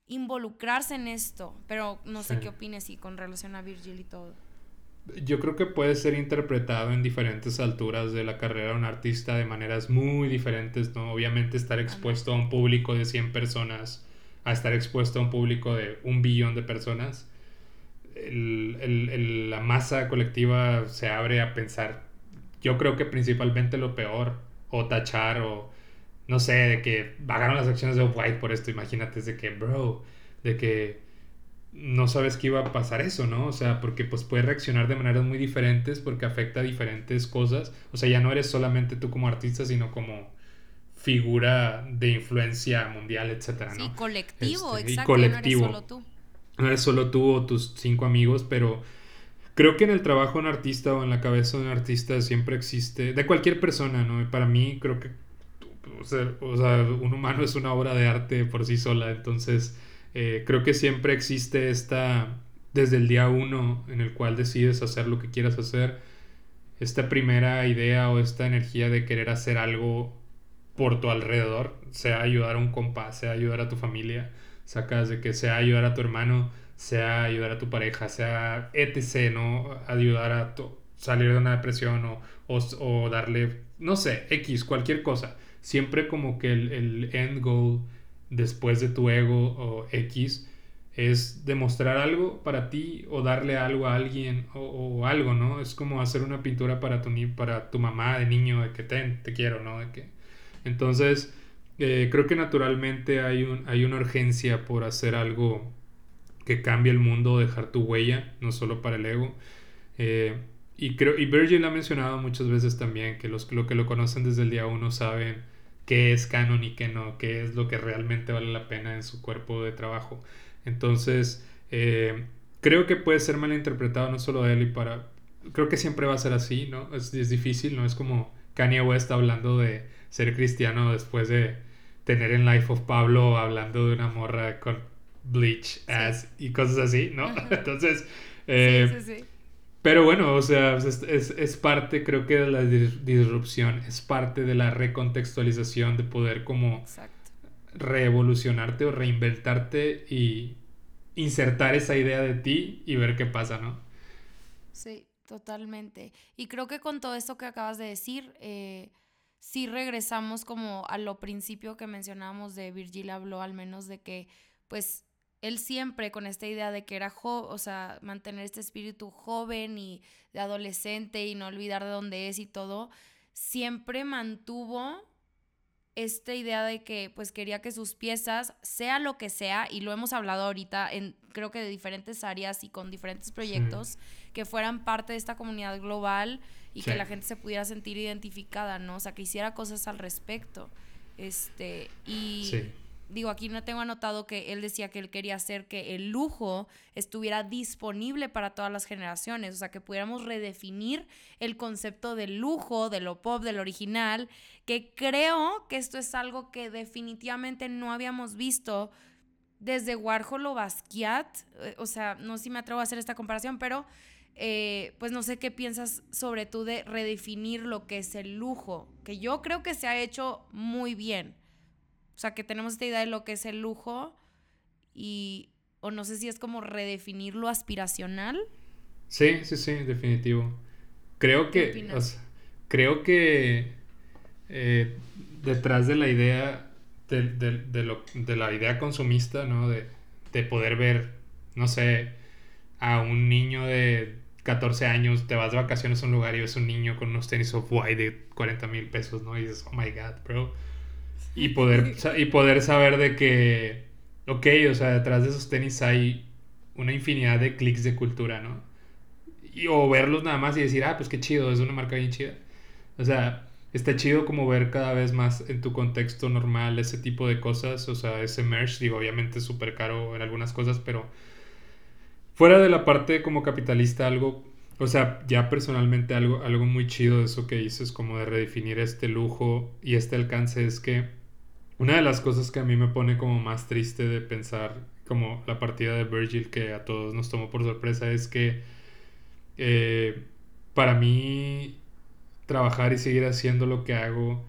involucrarse en esto. Pero no sé qué opines y con relación a Virgil y todo yo creo que puede ser interpretado en diferentes alturas de la carrera de un artista de maneras muy diferentes, ¿no? Obviamente estar expuesto a un público de 100 personas, a estar expuesto a un público de un billón de personas, la masa colectiva se abre a pensar, yo creo que principalmente lo peor, o tachar, o no sé, de que bajaron las acciones de White por esto, imagínate, de que, bro, de que no sabes que iba a pasar eso, ¿no? O sea, porque pues puedes reaccionar de maneras muy diferentes porque afecta a diferentes cosas. O sea, ya no eres solamente tú como artista, sino como figura de influencia mundial, etcétera, ¿no? Sí, colectivo, este, exacto. colectivo. No eres solo tú. No eres solo tú o tus cinco amigos, pero creo que en el trabajo de un artista o en la cabeza de un artista siempre existe, de cualquier persona, ¿no? Y para mí creo que, o sea, un humano es una obra de arte por sí sola, entonces eh, creo que siempre existe esta, desde el día uno en el cual decides hacer lo que quieras hacer, esta primera idea o esta energía de querer hacer algo por tu alrededor, sea ayudar a un compa, sea ayudar a tu familia, sacas de que sea ayudar a tu hermano, sea ayudar a tu pareja, sea etc., ¿no? Ayudar a, salir de una depresión o, o, darle, no sé, X, cualquier cosa. Siempre como que el, el end goal después de tu ego o X es demostrar algo para ti o darle algo a alguien o, algo, ¿no? Es como hacer una pintura para tu, para tu mamá de niño, de que te, te quiero, ¿no? De que... Entonces, eh, creo que naturalmente hay, un, hay una urgencia por hacer algo que cambie el mundo, dejar tu huella, no solo para el ego. Eh, y, creo, y Virgil ha mencionado muchas veces también que los lo que lo conocen desde el día uno saben qué es canon y qué no, qué es lo que realmente vale la pena en su cuerpo de trabajo. Entonces, eh, creo que puede ser malinterpretado no solo de él y para... Creo que siempre va a ser así, ¿no? Es, es difícil, ¿no? Es como Kanye West hablando de ser cristiano después de tener en Life of Pablo hablando de una morra con bleach ass y cosas así, ¿no? <laughs> Entonces, eh, sí, sí, sí. Pero bueno, o sea, es, es, es, parte, creo que de la disrupción, es parte de la recontextualización de poder como Exacto revolucionarte o reinventarte y insertar esa idea de ti y ver qué pasa, ¿no? Sí, totalmente. Y creo que con todo esto que acabas de decir, eh, sí regresamos como a lo principio que mencionábamos de Virgil habló al menos de que pues él siempre con esta idea de que era joven, o sea, mantener este espíritu joven y de adolescente y no olvidar de dónde es y todo, siempre mantuvo esta idea de que pues quería que sus piezas, sea lo que sea, y lo hemos hablado ahorita en creo que de diferentes áreas y con diferentes proyectos, que fueran parte de esta comunidad global y que la gente se pudiera sentir identificada, ¿no? O sea, que hiciera cosas al respecto. Este, y digo, aquí no tengo anotado que él decía que él quería hacer que el lujo estuviera disponible para todas las generaciones, o sea, que pudiéramos redefinir el concepto del lujo, de lo pop, del original, que creo que esto es algo que definitivamente no habíamos visto desde Warhol o Basquiat, eh, o sea, no sé si me atrevo a hacer esta comparación, pero eh, pues no sé qué piensas sobre tú de redefinir lo que es el lujo, que yo creo que se ha hecho muy bien o sea, que tenemos esta idea de lo que es el lujo y, o no sé si es como redefinir lo aspiracional. Sí, sí, sí, definitivo. Creo que, creo que eh, detrás de la idea, de, lo, de, la idea consumista, ¿no? De, de poder ver, no sé, a un niño de 14 años, te vas de vacaciones a un lugar y ves un niño con unos tenis off-white de 40 mil pesos, ¿no? Y dices, oh my god, bro y poder, y poder saber de que, ok, o sea, detrás de esos tenis hay una infinidad de clics de cultura, ¿no? Y, o verlos nada más y decir, ah, pues qué chido, es una marca bien chida. O sea, está chido como ver cada vez más en tu contexto normal ese tipo de cosas, o sea, ese merch, digo, obviamente es súper caro en algunas cosas, pero fuera de la parte como capitalista, algo o sea, ya personalmente algo, algo muy chido de eso que dices, como de redefinir este lujo y este alcance, es que una de las cosas que a mí me pone como más triste de pensar como la partida de Virgil que a todos nos tomó por sorpresa es que eh, para mí trabajar y seguir haciendo lo que hago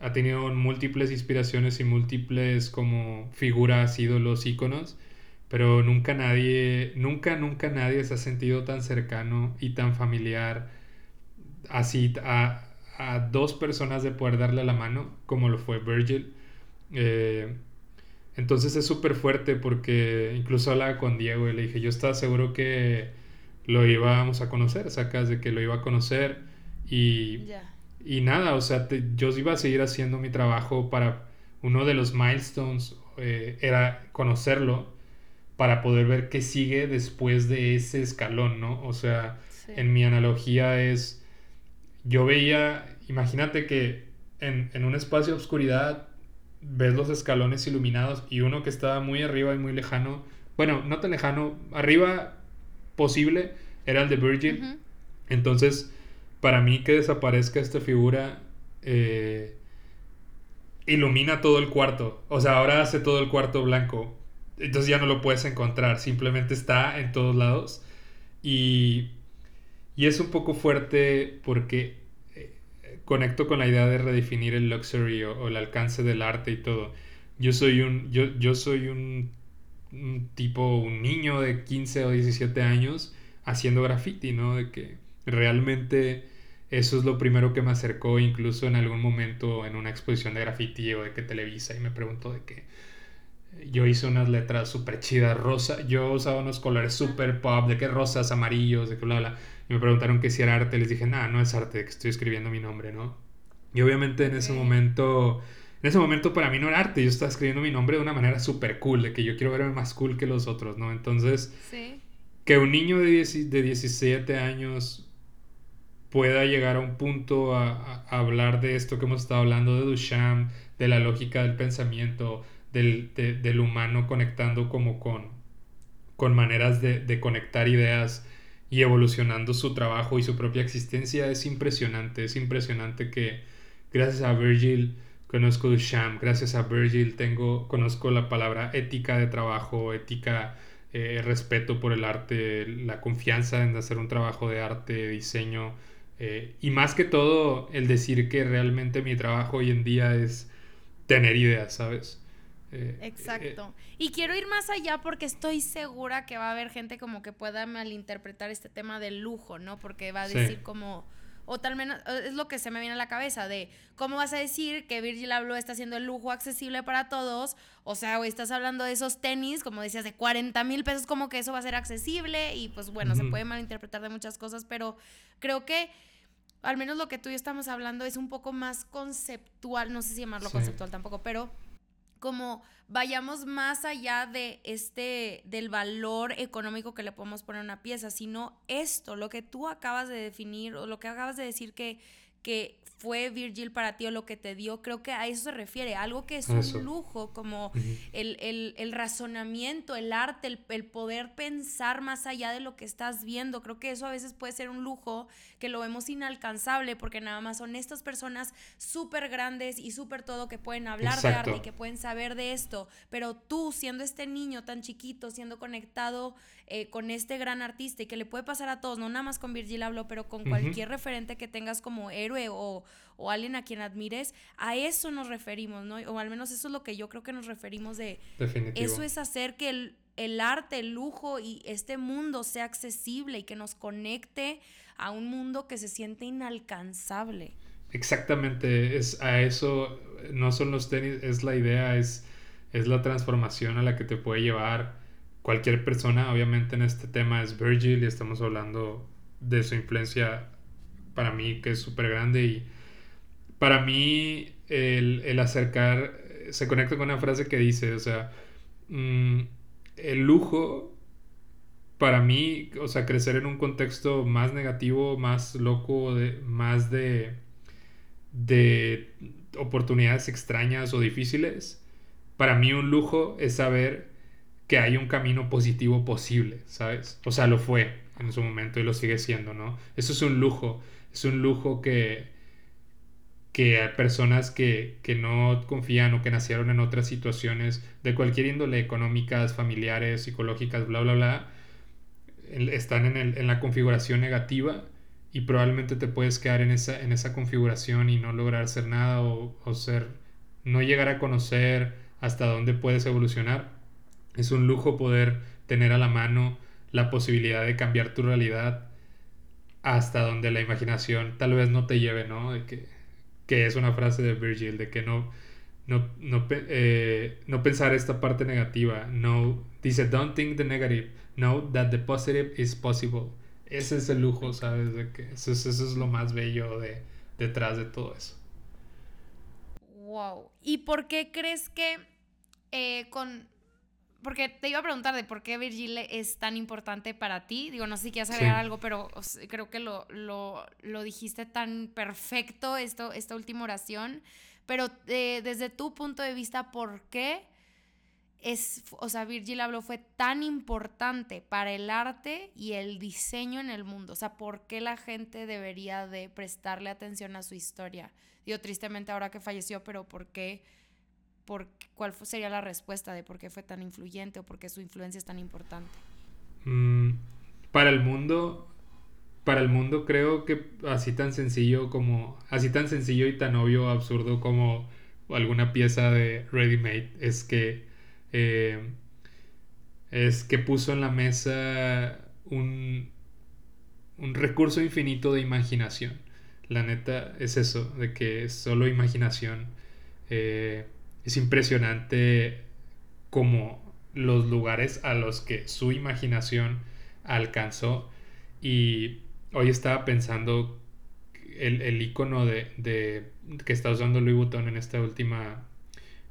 ha tenido múltiples inspiraciones y múltiples como figuras, ídolos, íconos pero nunca nadie, nunca, nunca nadie se ha sentido tan cercano y tan familiar así a, dos personas de poder darle la mano como lo fue Virgil. Eh, entonces es súper fuerte porque incluso hablaba con Diego y le dije, yo estaba seguro que lo íbamos a conocer, sacas de que lo iba a conocer y, y nada, o sea, yo iba a seguir haciendo mi trabajo para uno de los milestones, eh, era conocerlo para poder ver qué sigue después de ese escalón, ¿no? O sea, en mi analogía es, yo veía, imagínate que en, un espacio de oscuridad ves los escalones iluminados y uno que estaba muy arriba y muy lejano, bueno, no tan lejano, arriba posible, era el de Virgin. Entonces, para mí que desaparezca esta figura, eh, ilumina todo el cuarto. O sea, ahora hace todo el cuarto blanco entonces ya no lo puedes encontrar, simplemente está en todos lados. Y, y es un poco fuerte porque conecto con la idea de redefinir el luxury o, el alcance del arte y todo. Yo soy un, yo, yo soy un, tipo, un niño de 15 o 17 años haciendo graffiti, ¿no? De que Realmente eso es lo primero que me acercó, incluso en algún momento en una exposición de graffiti o de que Televisa y me preguntó de que yo hice unas letras súper chidas, rosa, yo usaba unos colores súper pop, de que rosas, amarillos, de que bla, bla. Y me preguntaron que si era arte, les dije, nada, no es arte, que estoy escribiendo mi nombre, ¿no? Y obviamente en ese momento, en ese momento para mí no era arte, yo estaba escribiendo mi nombre de una manera súper cool, de que yo quiero verme más cool que los otros, ¿no? Entonces, que un niño de, de 17 años pueda llegar a un punto a, hablar de esto que hemos estado hablando de Duchamp, de la lógica del pensamiento, del, del humano conectando como con, con maneras de, de, conectar ideas y evolucionando su trabajo y su propia existencia es impresionante, es impresionante que gracias a Virgil conozco Duchamp, gracias a Virgil tengo, conozco la palabra ética de trabajo, ética, eh, respeto por el arte, la confianza en hacer un trabajo de arte, diseño, eh, y más que todo, el decir que realmente mi trabajo hoy en día es tener ideas, ¿sabes? Eh, Exacto. y quiero ir más allá porque estoy segura que va a haber gente como que pueda malinterpretar este tema del lujo, ¿no? Porque va a decir como, o tal menos, es lo que se me viene a la cabeza, de cómo vas a decir que Virgil Abloh está haciendo el lujo accesible para todos, o sea, hoy estás hablando de esos tenis, como decías, de 40 mil pesos, como que eso va a ser accesible y pues bueno, se puede malinterpretar de muchas cosas, pero creo que al menos lo que tú y yo estamos hablando es un poco más conceptual, no sé si llamarlo conceptual tampoco, pero como vayamos más allá de este del valor económico que le podemos poner a una pieza, sino esto, lo que tú acabas de definir o lo que acabas de decir que que fue Virgil para ti o lo que te dio, creo que a eso se refiere, algo que es un lujo, como el, razonamiento, el arte, el, poder pensar más allá de lo que estás viendo. Creo que eso a veces puede ser un lujo que lo vemos inalcanzable porque nada más son estas personas súper grandes y súper todo que pueden hablar de arte y que pueden saber de esto, pero tú siendo este niño tan chiquito, siendo conectado eh, con este gran artista y que le puede pasar a todos, no nada más con Virgil hablo, pero con cualquier referente que tengas como héroe o, o alguien a quien admires, a eso nos referimos, ¿no? O al menos eso es lo que yo creo que nos referimos de... Definitivo. Eso es hacer que el, el arte, el lujo y este mundo sea accesible y que nos conecte a un mundo que se siente inalcanzable. Exactamente, es a eso, no son los tenis, es la idea, es, es la transformación a la que te puede llevar cualquier persona. Obviamente en este tema es Virgil y estamos hablando de su influencia para mí que es súper grande y para mí el, acercar, se conecta con una frase que dice, o sea, mm, el lujo, para mí, o sea, crecer en un contexto más negativo, más loco, de, más de, de oportunidades extrañas o difíciles, para mí un lujo es saber que hay un camino positivo posible, ¿sabes? O sea, lo fue en su momento y lo sigue siendo, ¿no? Eso es un lujo, es un lujo que, que hay personas que, no confían o que nacieron en otras situaciones de cualquier índole, económicas, familiares, psicológicas, bla, bla, bla, están en, el, en la configuración negativa y probablemente te puedes quedar en esa, en esa configuración y no lograr hacer nada o, o ser, no llegar a conocer hasta dónde puedes evolucionar. Es un lujo poder tener a la mano la posibilidad de cambiar tu realidad hasta donde la imaginación tal vez no te lleve, ¿no? De que que es una frase de Virgil, de que no, no, no, eh, no pensar esta parte negativa. No, dice, don't think the negative. Know that the positive is possible. Ese es el lujo, ¿sabes? De que eso, es, eso es lo más bello de, detrás de todo eso. Wow. ¿Y por qué crees que eh, con porque te iba a preguntar de por qué Virgil es tan importante para ti. Digo, no sé si quieres agregar algo, pero creo que lo, lo, dijiste tan perfecto esto, esta última oración. Pero eh, desde tu punto de vista, ¿por qué es, o sea, Virgil Abloh fue tan importante para el arte y el diseño en el mundo? O sea, ¿por qué la gente debería de prestarle atención a su historia? Digo, tristemente ahora que falleció, pero ¿por qué? Por cuál sería la respuesta de por qué fue tan influyente o por qué su influencia es tan importante. Mm, para el mundo, para el mundo creo que así tan sencillo como, así tan sencillo y tan obvio, absurdo como alguna pieza de Ready Made es que eh, es que puso en la mesa un un recurso infinito de imaginación. La neta es eso, de que es solo imaginación. Eh, es impresionante como los lugares a los que su imaginación alcanzó. Y hoy estaba pensando el, el icono de, de, que está usando Louis Vuitton en esta última,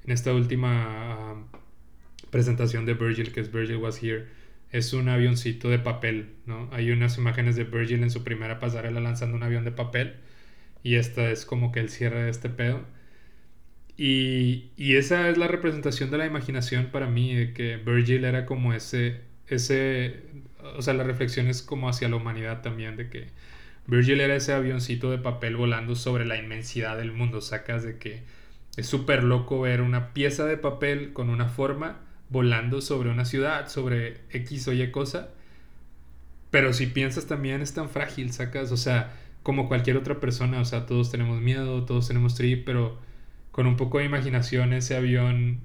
en esta última um, presentación de Virgil, que es Virgil Was Here, es un avioncito de papel, ¿no? Hay unas imágenes de Virgil en su primera pasarela lanzando un avión de papel y esta es como que el cierre de este pedo. Y, y, esa es la representación de la imaginación para mí, de que Virgil era como ese, ese, o sea, la reflexión es como hacia la humanidad también, de que Virgil era ese avioncito de papel volando sobre la inmensidad del mundo, sacas de que es súper loco ver una pieza de papel con una forma volando sobre una ciudad, sobre X o Y cosa. Pero si piensas también es tan frágil, sacas, o sea, como cualquier otra persona, o sea, todos tenemos miedo, todos tenemos trip, pero con un poco de imaginación ese avión,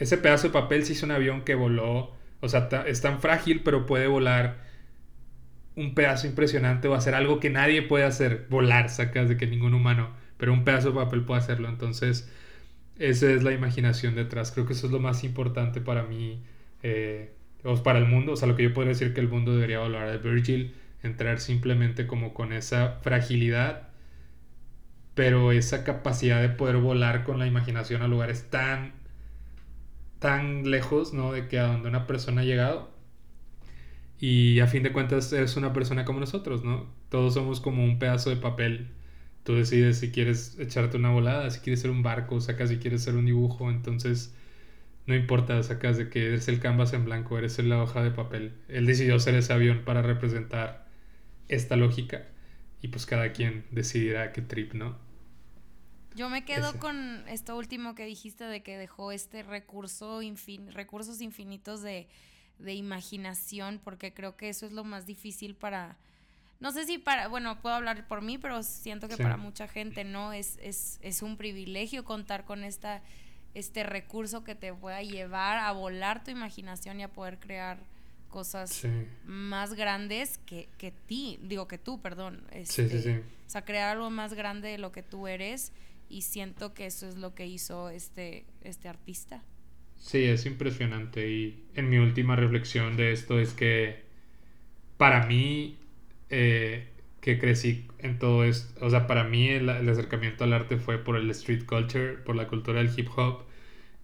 ese pedazo de papel se hizo un avión que voló, o sea, es tan frágil, pero puede volar un pedazo impresionante o hacer algo que nadie puede hacer, volar, sacas de que ningún humano, pero un pedazo de papel puede hacerlo, entonces esa es la imaginación detrás. Creo que eso es lo más importante para mí, eh, para el mundo. O sea, lo que yo podría decir que el mundo debería hablar de Virgil, entrar simplemente como con esa fragilidad, pero esa capacidad de poder volar con la imaginación a lugares tan, tan lejos, ¿no? De que a donde una persona ha llegado. Y a fin de cuentas es una persona como nosotros, ¿no? Todos somos como un pedazo de papel tú decides si quieres echarte una volada, si quieres ser un barco, sacas si quieres ser un dibujo, entonces no importa, sacas de que eres el canvas en blanco, eres la hoja de papel. Él decidió ser ese avión para representar esta lógica y pues cada quien decidirá qué trip, ¿no? Yo me quedo con esto último que dijiste de que dejó este recurso, infin recursos infinitos de, de imaginación, porque creo que eso es lo más difícil para no sé si para, bueno, puedo hablar por mí, pero siento que para mucha gente no es, es, es un privilegio contar con esta, este recurso que te pueda llevar a volar tu imaginación y a poder crear cosas más grandes que, que ti, digo que tú, perdón. Este, sí, sí, sí. O sea, crear algo más grande de lo que tú eres y siento que eso es lo que hizo este, este artista. Sí, es impresionante y en mi última reflexión de esto es que para mí eh, que crecí en todo esto. O sea, para mí el, acercamiento al arte fue por el street culture, por la cultura del hip hop.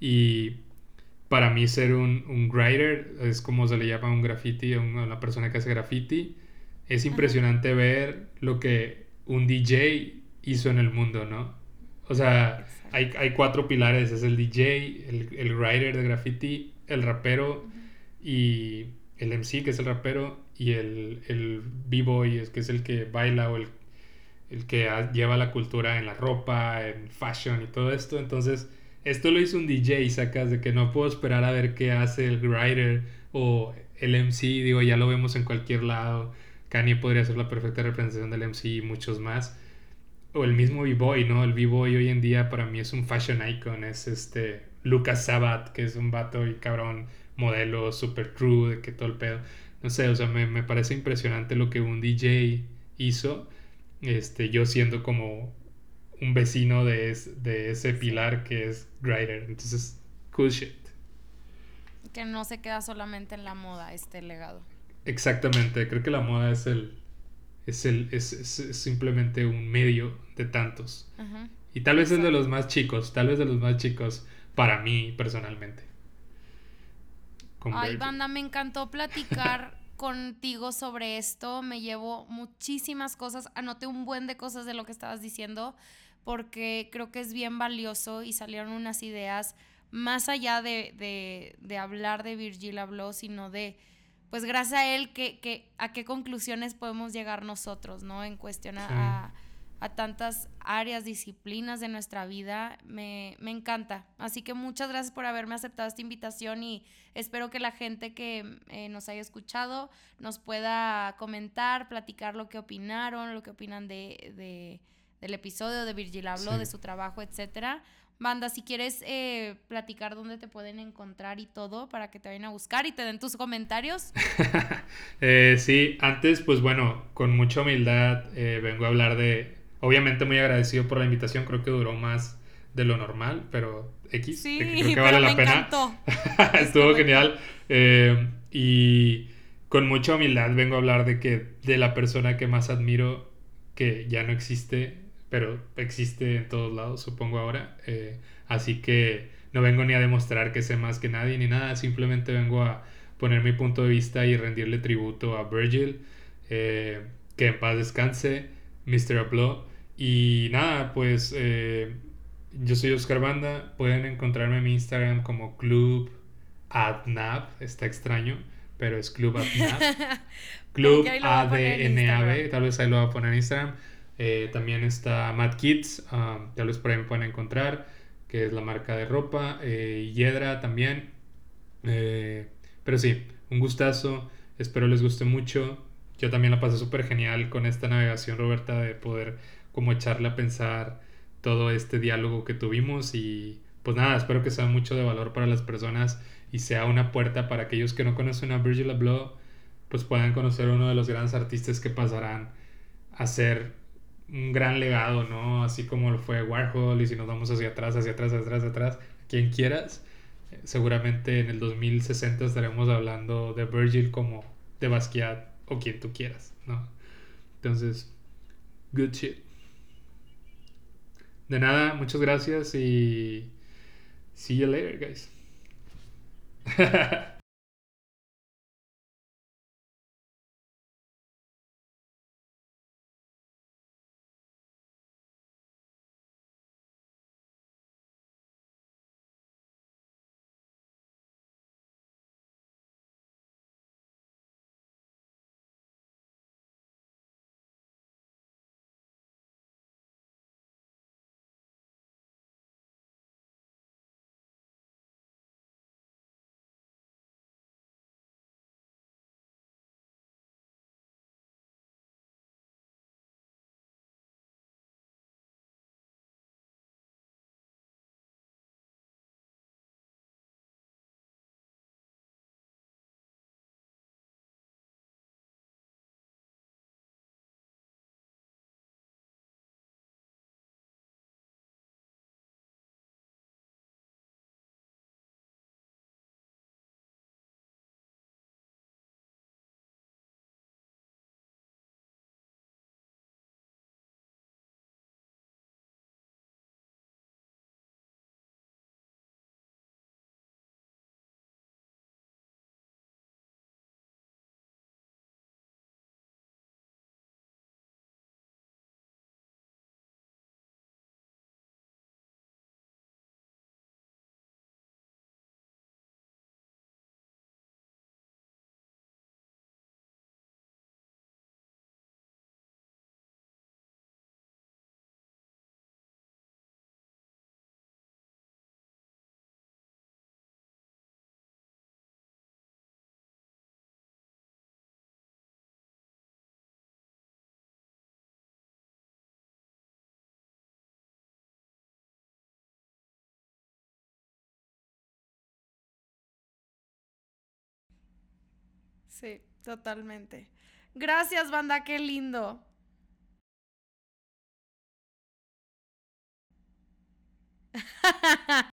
Y para mí ser un, un writer es como se le llama un graffiti, a una persona que hace graffiti. Es impresionante ver lo que un DJ hizo en el mundo, ¿no? O sea, hay, hay, cuatro pilares. Es el DJ, el, el writer de graffiti, el rapero y el MC, que es el rapero, y el, el b-boy, que es el que baila o el, el que lleva la cultura en la ropa, en fashion y todo esto. Entonces, esto lo hizo un DJ, sacas de que no puedo esperar a ver qué hace el writer o el MC, digo, ya lo vemos en cualquier lado. Kanye podría ser la perfecta representación del MC y muchos más. O el mismo B-Boy, ¿no? El B-Boy hoy en día para mí es un fashion icon, es este Lucas Sabat, que es un vato y cabrón modelo super true, de que todo el pedo no sé, o sea, me, parece impresionante lo que un DJ hizo, este, yo siendo como un vecino de, de ese pilar que es Grider. Entonces, cool shit. Que no se queda solamente en la moda este legado. Exactamente, creo que la moda es el. Es, el, es, simplemente un medio de tantos. Y tal vez es de los más chicos, tal vez de los más chicos para mí personalmente. Ay, banda, me encantó platicar <laughs> contigo sobre esto. Me llevo muchísimas cosas. Anoté un buen de cosas de lo que estabas diciendo porque creo que es bien valioso y salieron unas ideas más allá de, hablar de Virgil habló, sino de, pues gracias a él, que, a qué conclusiones podemos llegar nosotros, ¿no? En cuestión a a tantas áreas, disciplinas de nuestra vida. Me, encanta. Así que muchas gracias por haberme aceptado esta invitación y espero que la gente que eh, nos haya escuchado nos pueda comentar, platicar lo que opinaron, lo que opinan de, del episodio, de Virgil habló, Sí. de su trabajo, etcétera. Banda, si quieres eh, platicar dónde te pueden encontrar y todo para que te vayan a buscar y te den tus comentarios. <laughs> Eh, sí, antes, pues bueno, con mucha humildad eh, vengo a hablar de. Obviamente muy agradecido por la invitación, creo que duró más de lo normal, pero X, Sí, creo que vale la pena. <laughs> Estuvo genial. Eh, y con mucha humildad vengo a hablar de que de la persona que más admiro, que ya no existe, pero existe en todos lados, supongo ahora. Eh, así que no vengo ni a demostrar que sé más que nadie ni nada, simplemente vengo a poner mi punto de vista y rendirle tributo a Virgil, eh, que en paz descanse, Mr. Upload. Y nada, pues eh, yo soy Oscar Banda, pueden encontrarme en mi Instagram como Club Adnab, está extraño, pero es Club Adnab. <laughs> Club ADNAB, tal vez ahí lo voy a poner en Instagram. Eh, también está Mad Kids, tal vez por ahí me pueden encontrar, que es la marca de ropa. Eh, Yedra también. Eh, pero sí, un gustazo. Espero les guste mucho. Yo también la pasé súper genial con esta navegación, Roberta, de poder como echarle a pensar todo este diálogo que tuvimos y pues nada, espero que sea mucho de valor para las personas y sea una puerta para aquellos que no conocen a Virgil Abloh, pues puedan conocer a uno de los grandes artistas que pasarán a ser un gran legado, ¿no? Así como lo fue Warhol y si nos vamos hacia atrás, hacia atrás, hacia atrás, hacia atrás, quien quieras, eh, seguramente en el 2060 estaremos hablando de Virgil como de Basquiat o quien tú quieras, ¿no? Entonces, good shit. De nada, muchas gracias y see you later, guys. <laughs> Sí, totalmente. Gracias, banda, qué lindo. <laughs>